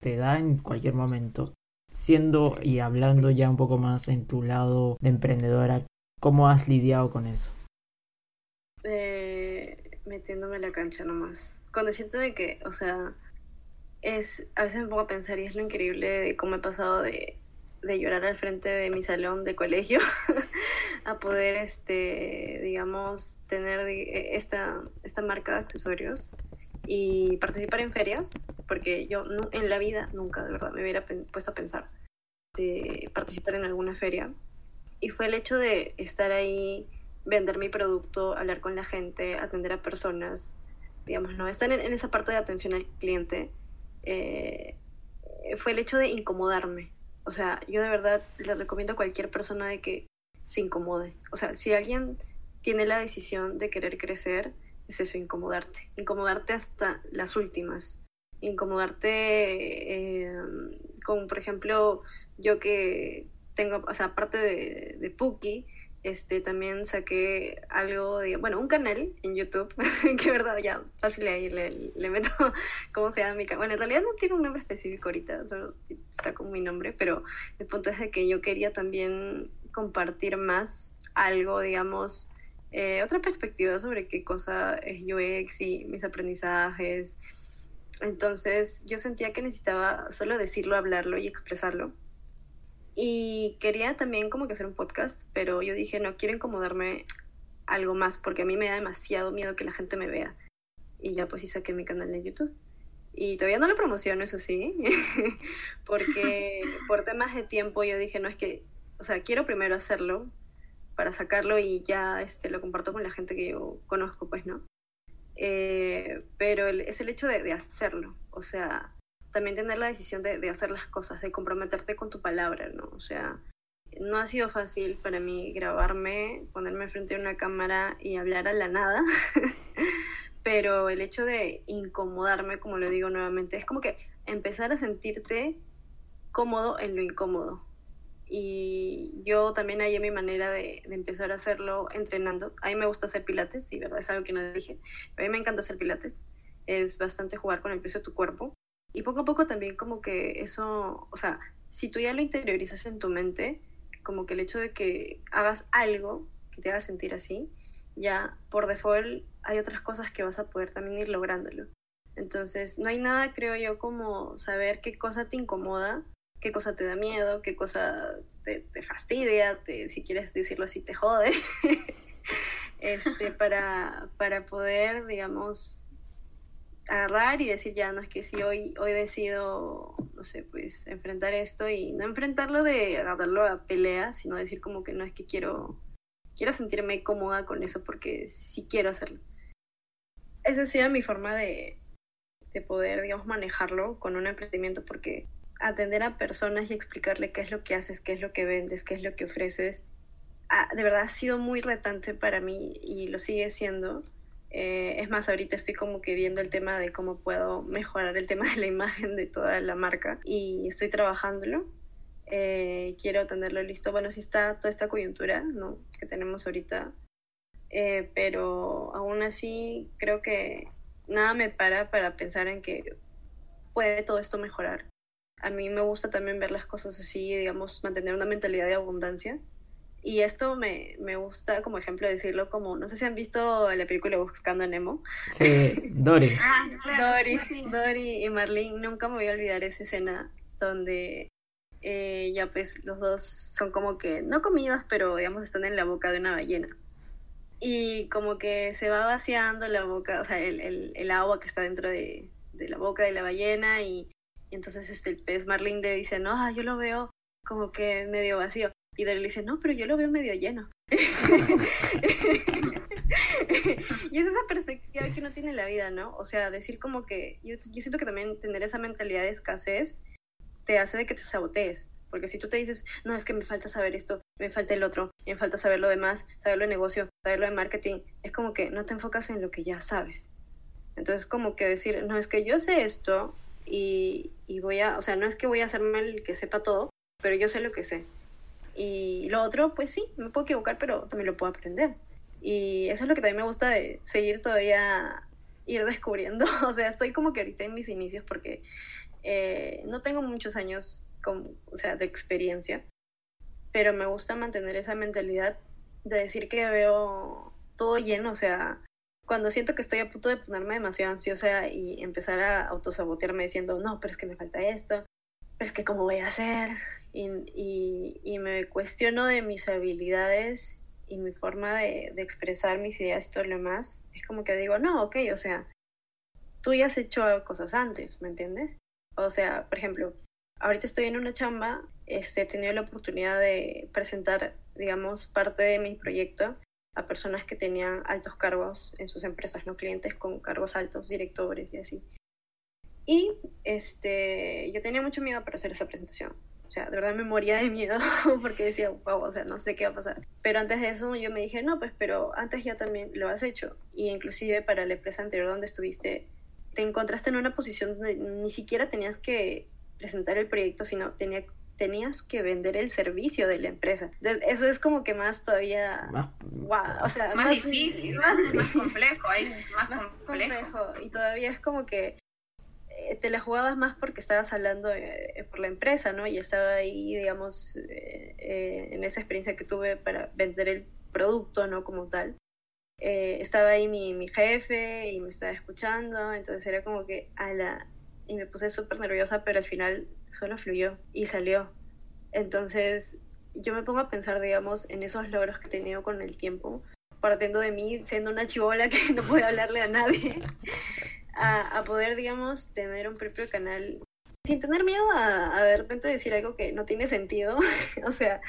Te da en cualquier momento. Siendo y hablando ya un poco más en tu lado de emprendedora, ¿cómo has lidiado con eso? Eh, metiéndome en la cancha nomás. Con decirte de que, o sea, es, a veces me pongo a pensar y es lo increíble de cómo he pasado de de llorar al frente de mi salón de colegio a poder, este, digamos, tener esta, esta marca de accesorios y participar en ferias, porque yo en la vida nunca, de verdad, me hubiera puesto a pensar de participar en alguna feria. Y fue el hecho de estar ahí, vender mi producto, hablar con la gente, atender a personas, digamos, ¿no? Estar en, esa parte de atención al cliente. Eh, fue el hecho de incomodarme, o sea, yo de verdad les recomiendo a cualquier persona de que se incomode. O sea, si alguien tiene la decisión de querer crecer, es eso, incomodarte. Incomodarte hasta las últimas. Incomodarte eh, con, por ejemplo, yo que tengo, o sea, aparte de Puki, este, también saqué algo de, bueno, un canal en YouTube, que verdad, ya fácil ahí le, meto cómo se llama mi canal. Bueno, en realidad no tiene un nombre específico ahorita, solo está con mi nombre, pero el punto es de que yo quería también compartir más algo, digamos, eh, otra perspectiva sobre qué cosa es UX y mis aprendizajes. Entonces yo sentía que necesitaba solo decirlo, hablarlo y expresarlo y quería también como que hacer un podcast, pero yo dije, no, quiero incomodarme algo más, porque a mí me da demasiado miedo que la gente me vea. Y ya pues sí saqué mi canal de YouTube. Y todavía no lo promociono, eso sí, porque por temas de tiempo yo dije, no es que, o sea, quiero primero hacerlo para sacarlo y ya este, lo comparto con la gente que yo conozco, pues, ¿no? Eh, pero es el hecho de, de hacerlo, o sea, también tener la decisión de, de, hacer las cosas, de comprometerte con tu palabra, ¿no? O sea, no ha sido fácil para mí grabarme, ponerme frente a una cámara y hablar a la nada, pero el hecho de incomodarme, como lo digo nuevamente, es como que empezar a sentirte cómodo en lo incómodo. y yo también hay mi manera de, empezar a hacerlo entrenando. A mí me gusta hacer pilates, y verdad es algo que no dije, a mí me encanta hacer pilates. Es bastante jugar con el peso de tu cuerpo. Y poco a poco también como que eso, o sea, si tú ya lo interiorizas en tu mente, como que el hecho de que hagas algo que te haga sentir así, ya por default hay otras cosas que vas a poder también ir lográndolo. Entonces, no hay nada, creo yo, como saber qué cosa te incomoda qué cosa te da miedo, qué cosa te, fastidia, si quieres decirlo así, te jode, este, para, para poder, digamos, agarrar y decir, ya, no es que si hoy, hoy decido, no sé, pues enfrentar esto y no enfrentarlo de agarrarlo a pelea, sino decir como que no es que quiero, quiero sentirme cómoda con eso porque sí quiero hacerlo. Esa ha sido mi forma de, de poder, digamos, manejarlo con un emprendimiento porque atender a personas y explicarle qué es lo que haces, qué es lo que vendes, qué es lo que ofreces, de verdad ha sido muy retante para mí y lo sigue siendo. Eh, es más, ahorita estoy como que viendo el tema de cómo puedo mejorar el tema de la imagen de toda la marca y estoy trabajándolo. Eh, quiero tenerlo listo. Bueno, sí está toda esta coyuntura ¿no? que tenemos ahorita, eh, pero aún así creo que nada me para para pensar en que puede todo esto mejorar a mí me gusta también ver las cosas así, digamos, mantener una mentalidad de abundancia. Y esto me, me gusta como ejemplo decirlo como, no sé si han visto la película Buscando a Nemo. Sí, Dory. ah, Dory, Dory y Marlene, nunca me voy a olvidar esa escena donde eh, ya pues los dos son como que, no comidos, pero digamos están en la boca de una ballena. Y como que se va vaciando la boca, o sea, el, el, el agua que está dentro de, de la boca de la ballena y y entonces este, el pez Marlin le dice, no, yo lo veo como que medio vacío. Y Daryl dice, no, pero yo lo veo medio lleno. y es esa perspectiva que uno tiene en la vida, ¿no? O sea, decir como que, yo, siento que también tener esa mentalidad de escasez te hace de que te sabotees. Porque si tú te dices, no, es que me falta saber esto, me falta el otro, me falta saber lo demás, saberlo de negocio, saberlo de marketing, es como que no te enfocas en lo que ya sabes. Entonces, como que decir, no, es que yo sé esto, y, voy a, o sea, no es que voy a hacerme el que sepa todo, pero yo sé lo que sé. Y lo otro, pues sí, me puedo equivocar, pero también lo puedo aprender. Y eso es lo que también me gusta de seguir todavía, ir descubriendo. O sea, estoy como que ahorita en mis inicios porque eh, no tengo muchos años con, o sea, de experiencia, pero me gusta mantener esa mentalidad de decir que veo todo lleno, o sea, cuando siento que estoy a punto de ponerme demasiado ansiosa y empezar a autosabotearme diciendo, no, pero es que me falta esto, es que cómo voy a hacer, y, y, me cuestiono de mis habilidades y mi forma de, de expresar mis ideas y todo lo demás, es como que digo, no, ok, o sea, tú ya has hecho cosas antes, ¿me entiendes? O sea, por ejemplo, ahorita estoy en una chamba, este, he tenido la oportunidad de presentar, digamos, parte de mi proyecto a personas que tenían altos cargos en sus empresas, no clientes con cargos altos, directores y así. Y este, yo tenía mucho miedo para hacer esa presentación. O sea, de verdad me moría de miedo porque decía, wow, o sea, no sé qué va a pasar. Pero antes de eso yo me dije, no, pues, pero antes ya también lo has hecho. Y inclusive para la empresa anterior donde estuviste, te encontraste en una posición donde ni siquiera tenías que presentar el proyecto, sino tenía, tenías que vender el servicio de la empresa. Eso es como que más todavía... Más, o sea, más, difícil, más, complejo, más, complejo. Y todavía es como que te la jugabas más porque estabas hablando eh, por la empresa, ¿no? Y estaba ahí, digamos, eh, en esa experiencia que tuve para vender el producto, ¿no? Como tal. estaba ahí mi, mi jefe y me estaba escuchando, entonces era como que a la... Y me puse súper nerviosa, pero al final solo fluyó y salió. Entonces, yo me pongo a pensar, digamos, en esos logros que he tenido con el tiempo, partiendo de mí, siendo una chivola que no puede hablarle a nadie, a, poder, digamos, tener un propio canal sin tener miedo a, de repente decir algo que no tiene sentido, o sea,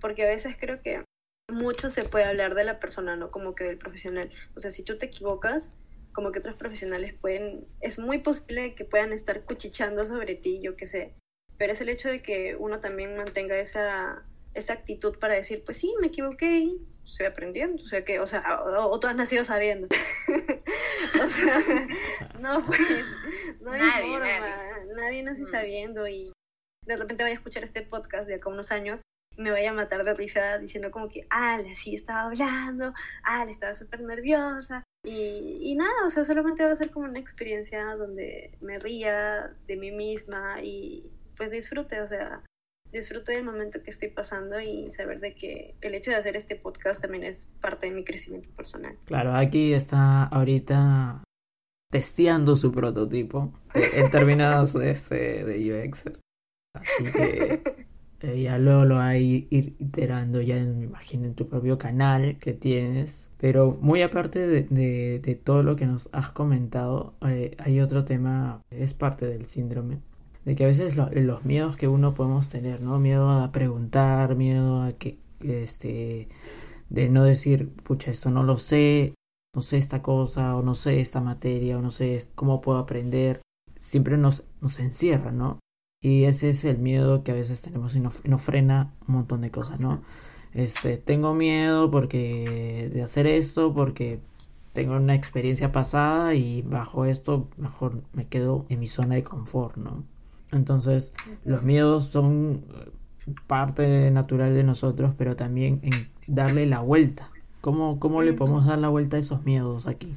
porque a veces creo que mucho se puede hablar de la persona, no como que del profesional. O sea, si tú te equivocas, como que otros profesionales pueden, es muy posible que puedan estar cuchichando sobre ti, yo qué sé. Pero es el hecho de que uno también mantenga esa, esa actitud para decir, pues sí, me equivoqué estoy aprendiendo, o sea que, o sea, o, tú has nacido sabiendo. o sea, no, pues, no hay nadie, forma, nadie. nace mm. sabiendo y de repente vaya a escuchar este podcast de acá unos años me vaya a matar de risa diciendo como que, ah, sí estaba hablando, ah, le estaba súper nerviosa. Y, y nada, o sea, solamente va a ser como una experiencia donde me ría de mí misma y pues disfrute, o sea, disfrute del momento que estoy pasando y saber de que el hecho de hacer este podcast también es parte de mi crecimiento personal. Claro, aquí está ahorita testeando su prototipo en términos este, de UX. Así que eh, ya luego lo va a ir iterando ya, me imagino, en tu propio canal que tienes. Pero muy aparte de, de, todo lo que nos has comentado, eh, hay otro tema, es parte del síndrome, de que a veces los miedos que uno podemos tener, ¿no? Miedo a preguntar, miedo a que, este, de no decir, pucha, esto no lo sé, no sé esta cosa, o no sé esta materia, o no sé cómo puedo aprender, siempre nos, nos encierra, ¿no? Y ese es el miedo que a veces tenemos y nos, frena un montón de cosas, ¿no? Este, tengo miedo porque de hacer esto, porque tengo una experiencia pasada y bajo esto mejor me quedo en mi zona de confort, ¿no? Entonces, los miedos son parte natural de nosotros, pero también en darle la vuelta. ¿Cómo, cómo le podemos dar la vuelta a esos miedos aquí?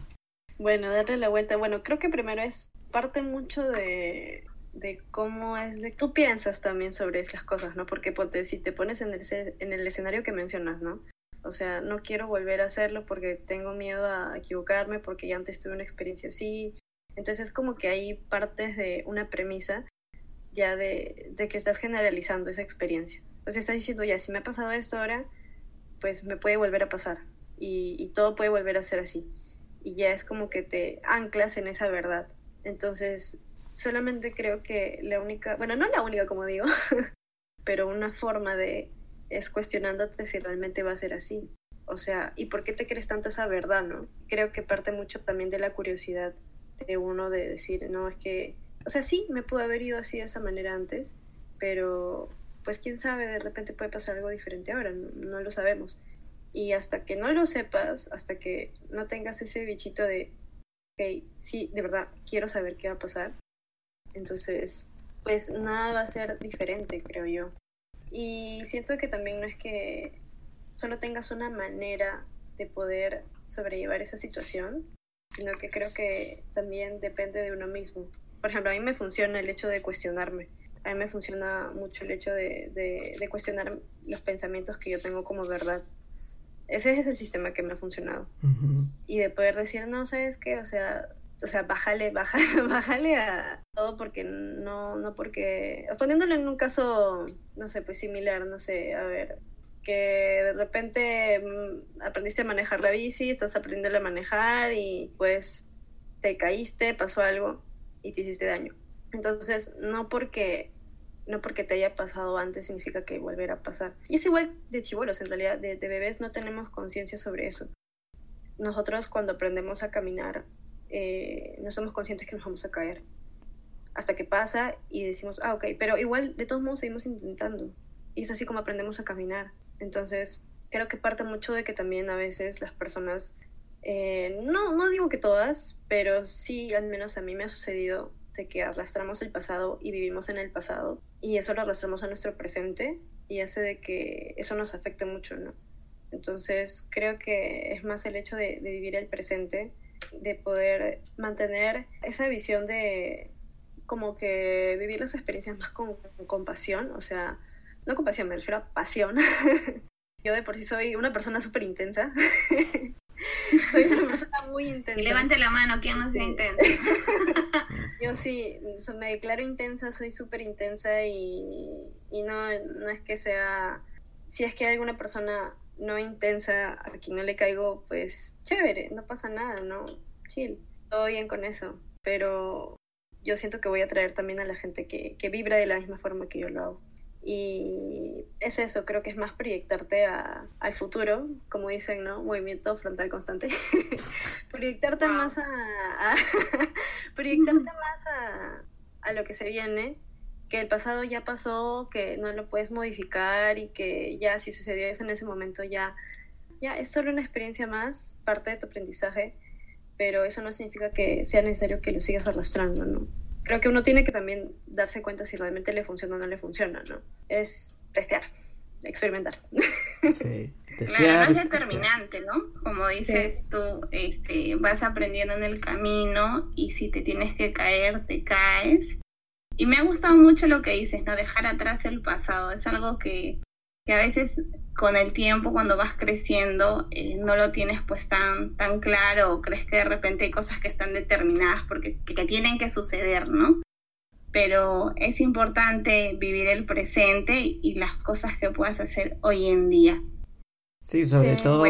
Bueno, darle la vuelta. Bueno, creo que primero es parte mucho de, de cómo es de tú piensas también sobre las cosas, ¿no? Porque si te pones en el, en el escenario que mencionas, ¿no? O sea, no quiero volver a hacerlo porque tengo miedo a equivocarme, porque ya antes tuve una experiencia así. Entonces es como que hay partes de una premisa ya de, de que estás generalizando esa experiencia. O sea, estás diciendo, ya, si me ha pasado esto ahora, pues me puede volver a pasar. Y, y todo puede volver a ser así. Y ya es como que te anclas en esa verdad. Entonces, solamente creo que la única, bueno, no la única como digo, pero una forma de es cuestionándote si realmente va a ser así. O sea, ¿y por qué te crees tanto esa verdad, no? Creo que parte mucho también de la curiosidad de uno de decir, no, es que, o sea, sí, me pudo haber ido así de esa manera antes, pero pues quién sabe, de repente puede pasar algo diferente ahora, no, lo sabemos. Y hasta que no lo sepas, hasta que no tengas ese bichito de, ok, sí, de verdad, quiero saber qué va a pasar, entonces, pues nada va a ser diferente, creo yo. Y siento que también no es que solo tengas una manera de poder sobrellevar esa situación, sino que creo que también depende de uno mismo. Por ejemplo, a mí me funciona el hecho de cuestionarme. A mí me funciona mucho el hecho de, de, cuestionar los pensamientos que yo tengo como verdad. Ese es el sistema que me ha funcionado. Y de poder decir, no, ¿sabes qué? O sea, o sea, bájale, bájale, bájale a todo porque no, no porque, poniéndolo en un caso, no sé, pues similar, no sé, a ver, que de repente mm, aprendiste a manejar la bici, estás aprendiendo a manejar y pues te caíste, pasó algo y te hiciste daño. Entonces, no porque no porque te haya pasado antes significa que volverá a pasar. Y es igual de chivolos, en realidad, de, de bebés no tenemos conciencia sobre eso. Nosotros cuando aprendemos a caminar eh, no somos conscientes que nos vamos a caer. Hasta que pasa y decimos, ah, ok, pero igual de todos modos seguimos intentando. Y es así como aprendemos a caminar. Entonces, creo que parte mucho de que también a veces las personas, eh, no, no digo que todas, pero sí, al menos a mí me ha sucedido de que arrastramos el pasado y vivimos en el pasado y eso lo arrastramos a nuestro presente y hace de que eso nos afecte mucho, ¿no? Entonces creo que es más el hecho de, vivir el presente de poder mantener esa visión de como que vivir las experiencias más con, compasión, o sea, no compasión, me refiero a pasión. Yo de por sí soy una persona súper intensa. soy una persona muy intensa. Y levante la mano, ¿quién no es intensa? Yo sí, me declaro intensa, soy súper intensa y, y no, no es que sea, si es que hay alguna persona no intensa, a quien no le caigo, pues chévere, no pasa nada, ¿no? Chill, todo bien con eso. Pero yo siento que voy a traer también a la gente que, que vibra de la misma forma que yo lo hago. Y es eso, creo que es más proyectarte a, al futuro, como dicen, ¿no? Movimiento frontal constante. proyectarte más a, proyectarte más a, a lo que se viene que el pasado ya pasó, que no lo puedes modificar y que ya si sucedió eso en ese momento ya, ya es solo una experiencia más, parte de tu aprendizaje, pero eso no significa que sea necesario que lo sigas arrastrando, ¿no? Creo que uno tiene que también darse cuenta si realmente le funciona o no le funciona, ¿no? Es testear. experimentar. Sí. Claro, no es determinante, ¿no? Como dices tú, este, vas aprendiendo en el camino y si te tienes que caer, te caes. Y me ha gustado mucho lo que dices, ¿no? Dejar atrás el pasado. Es algo que, que a veces con el tiempo, cuando vas creciendo, eh, no lo tienes pues tan, tan claro o crees que de repente hay cosas que están determinadas porque que tienen que suceder, ¿no? Pero es importante vivir el presente y las cosas que puedas hacer hoy en día. Sí, sobre todo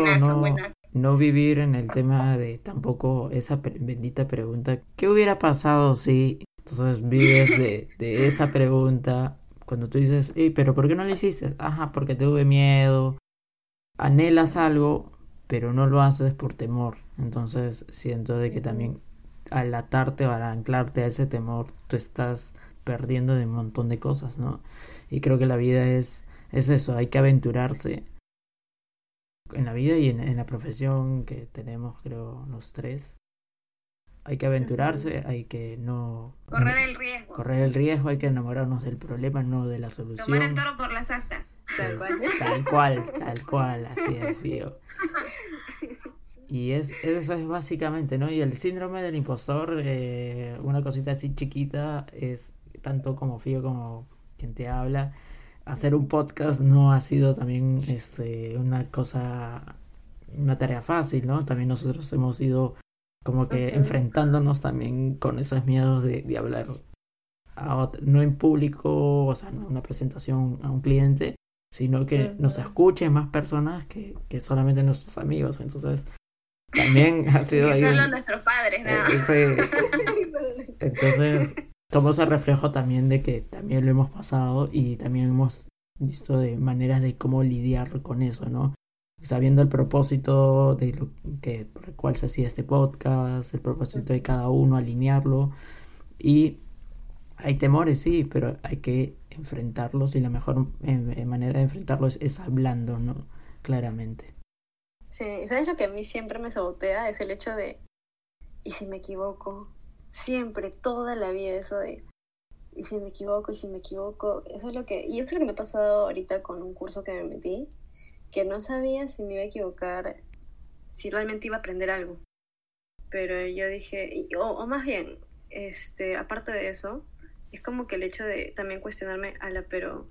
no, vivir en el tema de tampoco esa bendita pregunta, ¿qué hubiera pasado si? Entonces vives de, de esa pregunta cuando tú dices, pero ¿por qué no lo hiciste? Ajá, porque tuve miedo. Anhelas algo, pero no lo haces por temor. Entonces siento de que también al atarte o al anclarte a ese temor, tú estás perdiendo de un montón de cosas, ¿no? Y creo que la vida es, es eso, hay que aventurarse en la vida y en la profesión que tenemos, creo, los tres hay que aventurarse, hay que no... Correr el riesgo. Correr el riesgo, hay que enamorarnos del problema, no de la solución. Tomar el toro por las astas. Tal cual. Tal cual, tal cual, así es, Fío. Y es, eso es básicamente, ¿no? Y el síndrome del impostor, eh, una cosita así chiquita, es tanto como Fío como quien te habla. Hacer un podcast no ha sido también este, una cosa, una tarea fácil, ¿no? También nosotros hemos ido como que enfrentándonos también con esos miedos de, de hablar no en público, o sea, no una presentación a un cliente, sino que nos escuchen más personas que, que solamente nuestros amigos. Entonces, también ha sido ahí. Solo nuestros padres, ¿no? Eh, entonces, como ese reflejo también de que también lo hemos pasado y también hemos visto de maneras de cómo lidiar con eso, ¿no? Sabiendo el propósito de lo que, por el cual se hacía este podcast, el propósito de cada uno, alinearlo. Y hay temores, sí, pero hay que enfrentarlos y la mejor eh, eh, manera de enfrentarlos es hablando, ¿no? Claramente. Sí, ¿sabes lo que a mí siempre me sabotea? Es el hecho de, ¿y si me equivoco? Siempre, toda la vida eso de, ¿y si me equivoco? ¿y si me equivoco? Eso es lo que, y eso es lo que me ha pasado ahorita con un curso que me metí que no sabía si me iba a equivocar, si realmente iba a aprender algo. Pero yo dije, o, más bien, este, aparte de eso, es como que el hecho de también cuestionarme, ala, pero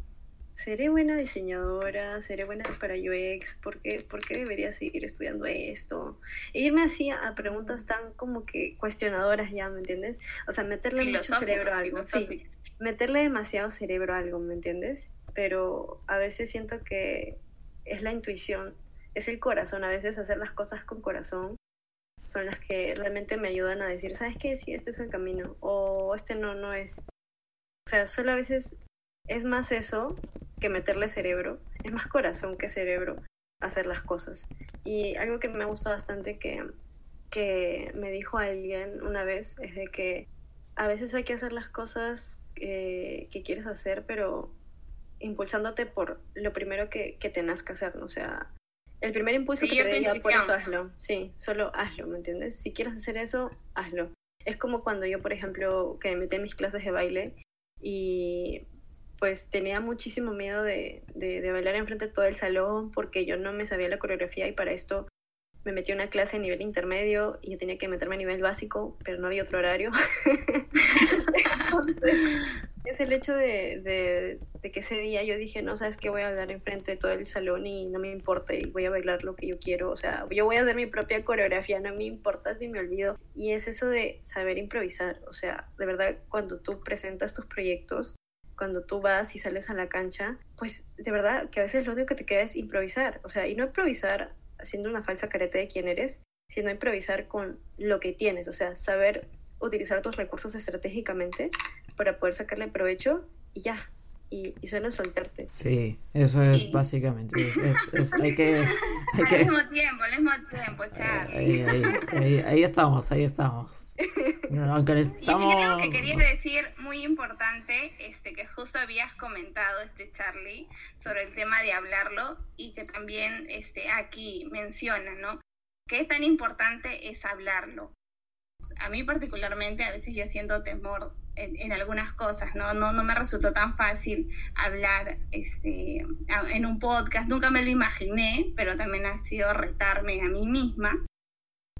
¿seré buena diseñadora? ¿Seré buena para UX? ¿Por qué, ¿Por qué debería seguir estudiando esto? Y irme así a preguntas tan como que cuestionadoras ya, ¿me entiendes? O sea, meterle mucho cerebro a algo. Sí, meterle demasiado cerebro a algo, ¿me entiendes? Pero a veces siento que es la intuición, es el corazón. A veces hacer las cosas con corazón son las que realmente me ayudan a decir, ¿sabes qué? Sí, este es el camino o este no, no es. O sea, solo a veces es más eso que meterle cerebro, es más corazón que cerebro hacer las cosas. Y algo que me gusta bastante que, que me dijo alguien una vez es de que a veces hay que hacer las cosas eh, que quieres hacer, pero impulsándote por lo primero que, que tengas que hacer, ¿no? O sea, el primer impulso que te dé, por eso hazlo. Sí, solo hazlo, ¿me entiendes? Si quieres hacer eso, hazlo. Es como cuando yo, por ejemplo, que me metí en mis clases de baile y pues tenía muchísimo miedo de, de, de bailar enfrente de todo el salón porque yo no me sabía la coreografía y para esto me metí a una clase a nivel intermedio y yo tenía que meterme a nivel básico, pero no había otro horario. es el hecho de, de, que ese día yo dije, no, sabes que voy a hablar enfrente de todo el salón y no me importa y voy a bailar lo que yo quiero. O sea, yo voy a hacer mi propia coreografía, no me importa si me olvido. Y es eso de saber improvisar. O sea, de verdad, cuando tú presentas tus proyectos, cuando tú vas y sales a la cancha, pues de verdad que a veces lo único que te queda es improvisar. O sea, y no improvisar haciendo una falsa careta de quién eres, sino improvisar con lo que tienes, o sea, saber utilizar tus recursos estratégicamente para poder sacarle provecho y ya, y, y solo soltarte. Sí, eso es básicamente. Es, hay que, hay al mismo tiempo, al mismo tiempo, Charlie. Ahí, ahí, estamos, ahí estamos. aunque estamos... Y creo que querías decir muy importante, este, que justo habías comentado, este Charlie, sobre el tema de hablarlo y que también este, aquí menciona, ¿no? Qué tan importante es hablarlo. A mí particularmente, a veces yo siento temor en, algunas cosas, ¿no? ¿no? No me resultó tan fácil hablar este, en un podcast, nunca me lo imaginé, pero también ha sido retarme a mí misma.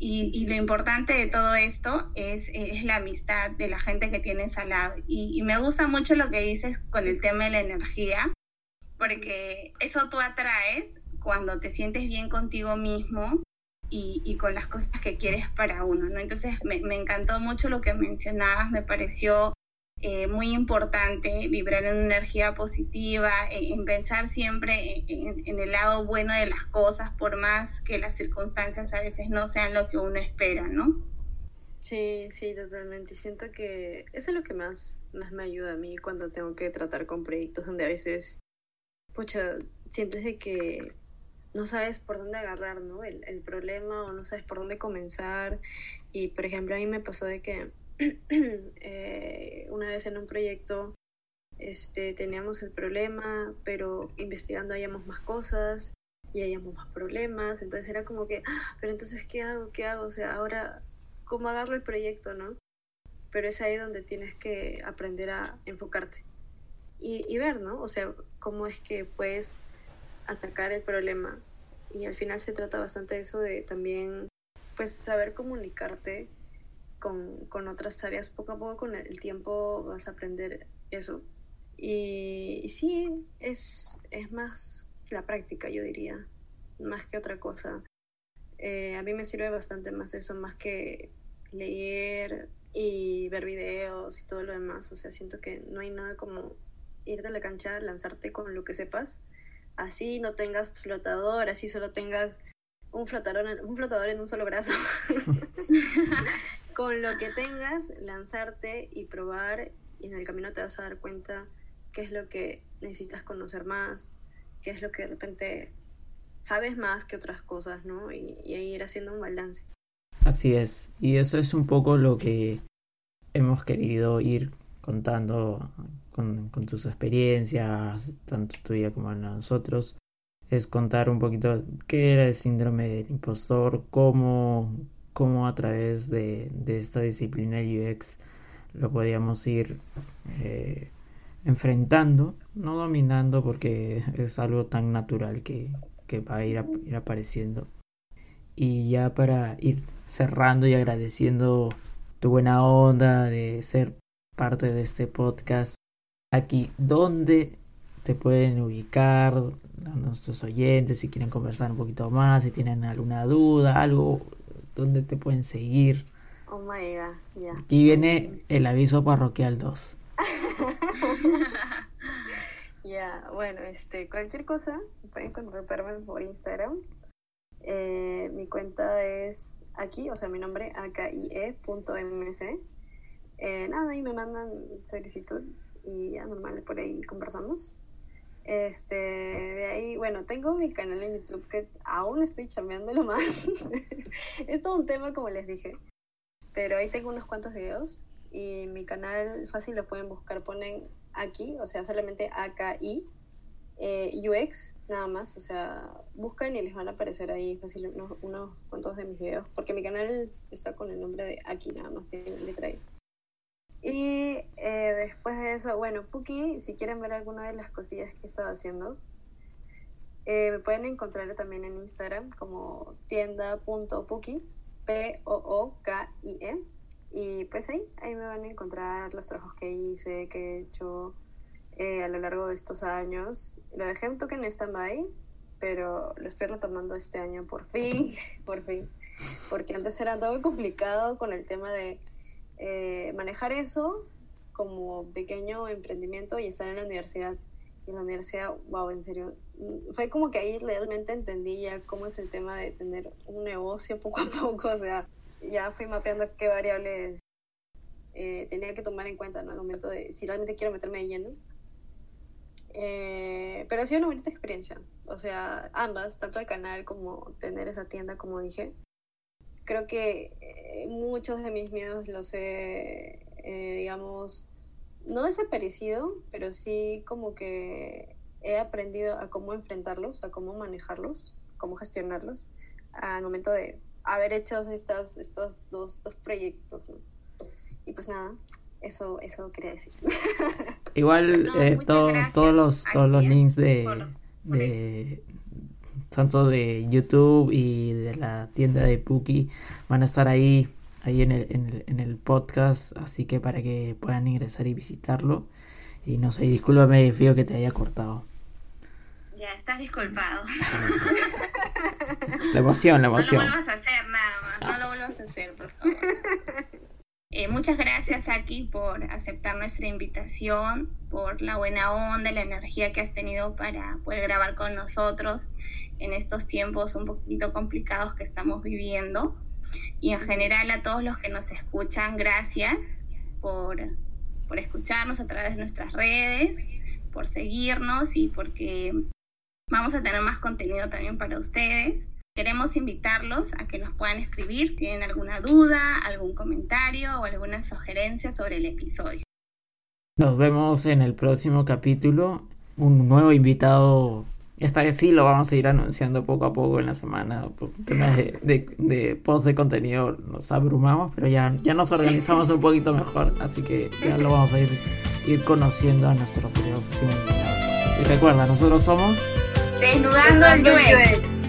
Y, lo importante de todo esto es, es, la amistad de la gente que tienes al lado. Y me gusta mucho lo que dices con el tema de la energía, porque eso tú atraes cuando te sientes bien contigo mismo y, y, con las cosas que quieres para uno, ¿no? Entonces me, encantó mucho lo que mencionabas, me pareció eh, muy importante vibrar en una energía positiva, en, pensar siempre en, el lado bueno de las cosas, por más que las circunstancias a veces no sean lo que uno espera, ¿no? Sí, sí, totalmente. Siento que eso es lo que más, más me ayuda a mí cuando tengo que tratar con proyectos donde a veces, pucha, sientes que no sabes por dónde agarrar, ¿no? El, el, problema o no sabes por dónde comenzar. Y, por ejemplo, a mí me pasó de que eh, una vez en un proyecto este, teníamos el problema, pero investigando hallamos más cosas y hallamos más problemas. Entonces era como que, ah, pero entonces, ¿qué hago? ¿Qué hago? O sea, ahora, ¿cómo agarro el proyecto, no? Pero es ahí donde tienes que aprender a enfocarte y, y ver, ¿no? O sea, cómo es que puedes atacar el problema. Y al final se trata bastante de eso de también, pues, saber comunicarte con, con otras áreas. Poco a poco con el tiempo vas a aprender eso. Y, sí, es, es más la práctica, yo diría, más que otra cosa. Eh, a mí me sirve bastante más eso, más que leer y ver videos y todo lo demás. O sea, siento que no hay nada como ir de la cancha, lanzarte con lo que sepas así no tengas flotador, así solo tengas un flotador en, un flotador en un solo brazo. Con lo que tengas, lanzarte y probar y en el camino te vas a dar cuenta qué es lo que necesitas conocer más, qué es lo que de repente sabes más que otras cosas, ¿no? Y, y ir haciendo un balance. Así es, y eso es un poco lo que hemos querido ir contando con, tus experiencias, tanto tuya como en nosotros, es contar un poquito qué era el síndrome del impostor, cómo, cómo a través de, de esta disciplina UX lo podíamos ir eh, enfrentando, no dominando porque es algo tan natural que, que va a ir, a ir apareciendo. Y ya para ir cerrando y agradeciendo tu buena onda de ser parte de este podcast. Aquí, ¿dónde te pueden ubicar a nuestros oyentes si quieren conversar un poquito más, si tienen alguna duda, algo, ¿dónde te pueden seguir? Oh my god, ya. Aquí viene el aviso parroquial 2. Ya, bueno, este, cualquier cosa, pueden contactarme por Instagram. Eh, mi cuenta es aquí, o sea, mi nombre, akie.mc. Eh, nada, y me mandan solicitud y ya normal por ahí conversamos. Este, de ahí, bueno, tengo mi canal en YouTube que aún estoy chambeándolo más. es todo un tema, como les dije. Pero ahí tengo unos cuantos videos y mi canal fácil lo pueden buscar, ponen aquí, o sea, solamente AKI, eh, UX, nada más, o sea, buscan y les van a aparecer ahí fácil unos, unos cuantos de mis videos, porque mi canal está con el nombre de Aki, nada más, la letra I. Y eh, después de eso, bueno, Puki, si quieren ver alguna de las cosillas que he estado haciendo, eh, me pueden encontrar también en Instagram como tienda.puki, P-O-O-K-I-E. Y pues ahí, ahí me van a encontrar los trabajos que hice, que he hecho eh, a lo largo de estos años. Lo dejé un toque en stand-by, pero lo estoy retomando este año por fin, por fin. Porque antes era todo complicado con el tema de eh, manejar eso como pequeño emprendimiento y estar en la universidad. Y en la universidad, wow, en serio, mm, fue como que ahí realmente entendí ya cómo es el tema de tener un negocio poco a poco, o sea, ya fui mapeando qué variables eh, tenía que tomar en cuenta ¿no? al momento de si realmente quiero meterme de lleno. Eh, pero ha sido una bonita experiencia, o sea, ambas, tanto el canal como tener esa tienda, como dije, creo que eh, muchos de mis miedos los he, eh, digamos, no desaparecido, pero sí como que he aprendido a cómo enfrentarlos, a cómo manejarlos, cómo gestionarlos al momento de haber hecho estas, estos dos, dos proyectos. ¿no? Y pues nada, Eso, eso quería decir. Igual eh, todos los todos los links de, de tanto de YouTube y de la tienda de Puki van a estar ahí ahí en el, en el, en el podcast, así que para que puedan ingresar y visitarlo. Y no sé, discúlpame, fío que te haya cortado. Ya, estás disculpado. la emoción, la emoción. No lo vuelvas a hacer nada más, no lo vuelvas a hacer, por favor. Eh, muchas gracias, Aki, por aceptar nuestra invitación, por la buena onda, la energía que has tenido para poder grabar con nosotros en estos tiempos un poquito complicados que estamos viviendo. Y en general a todos los que nos escuchan, gracias por, por escucharnos a través de nuestras redes, por seguirnos y porque vamos a tener más contenido también para ustedes. Queremos invitarlos a que nos puedan escribir si tienen alguna duda, algún comentario o alguna sugerencia sobre el episodio. Nos vemos en el próximo capítulo. Un nuevo invitado esta vez sí lo vamos a ir anunciando poco a poco en la semana. Por temas de, de, post de contenido nos abrumamos, pero ya, ya nos organizamos un poquito mejor. Así que ya lo vamos a ir, ir conociendo a nuestro próximo invitado. Y recuerda, nosotros somos Desnudando el UX.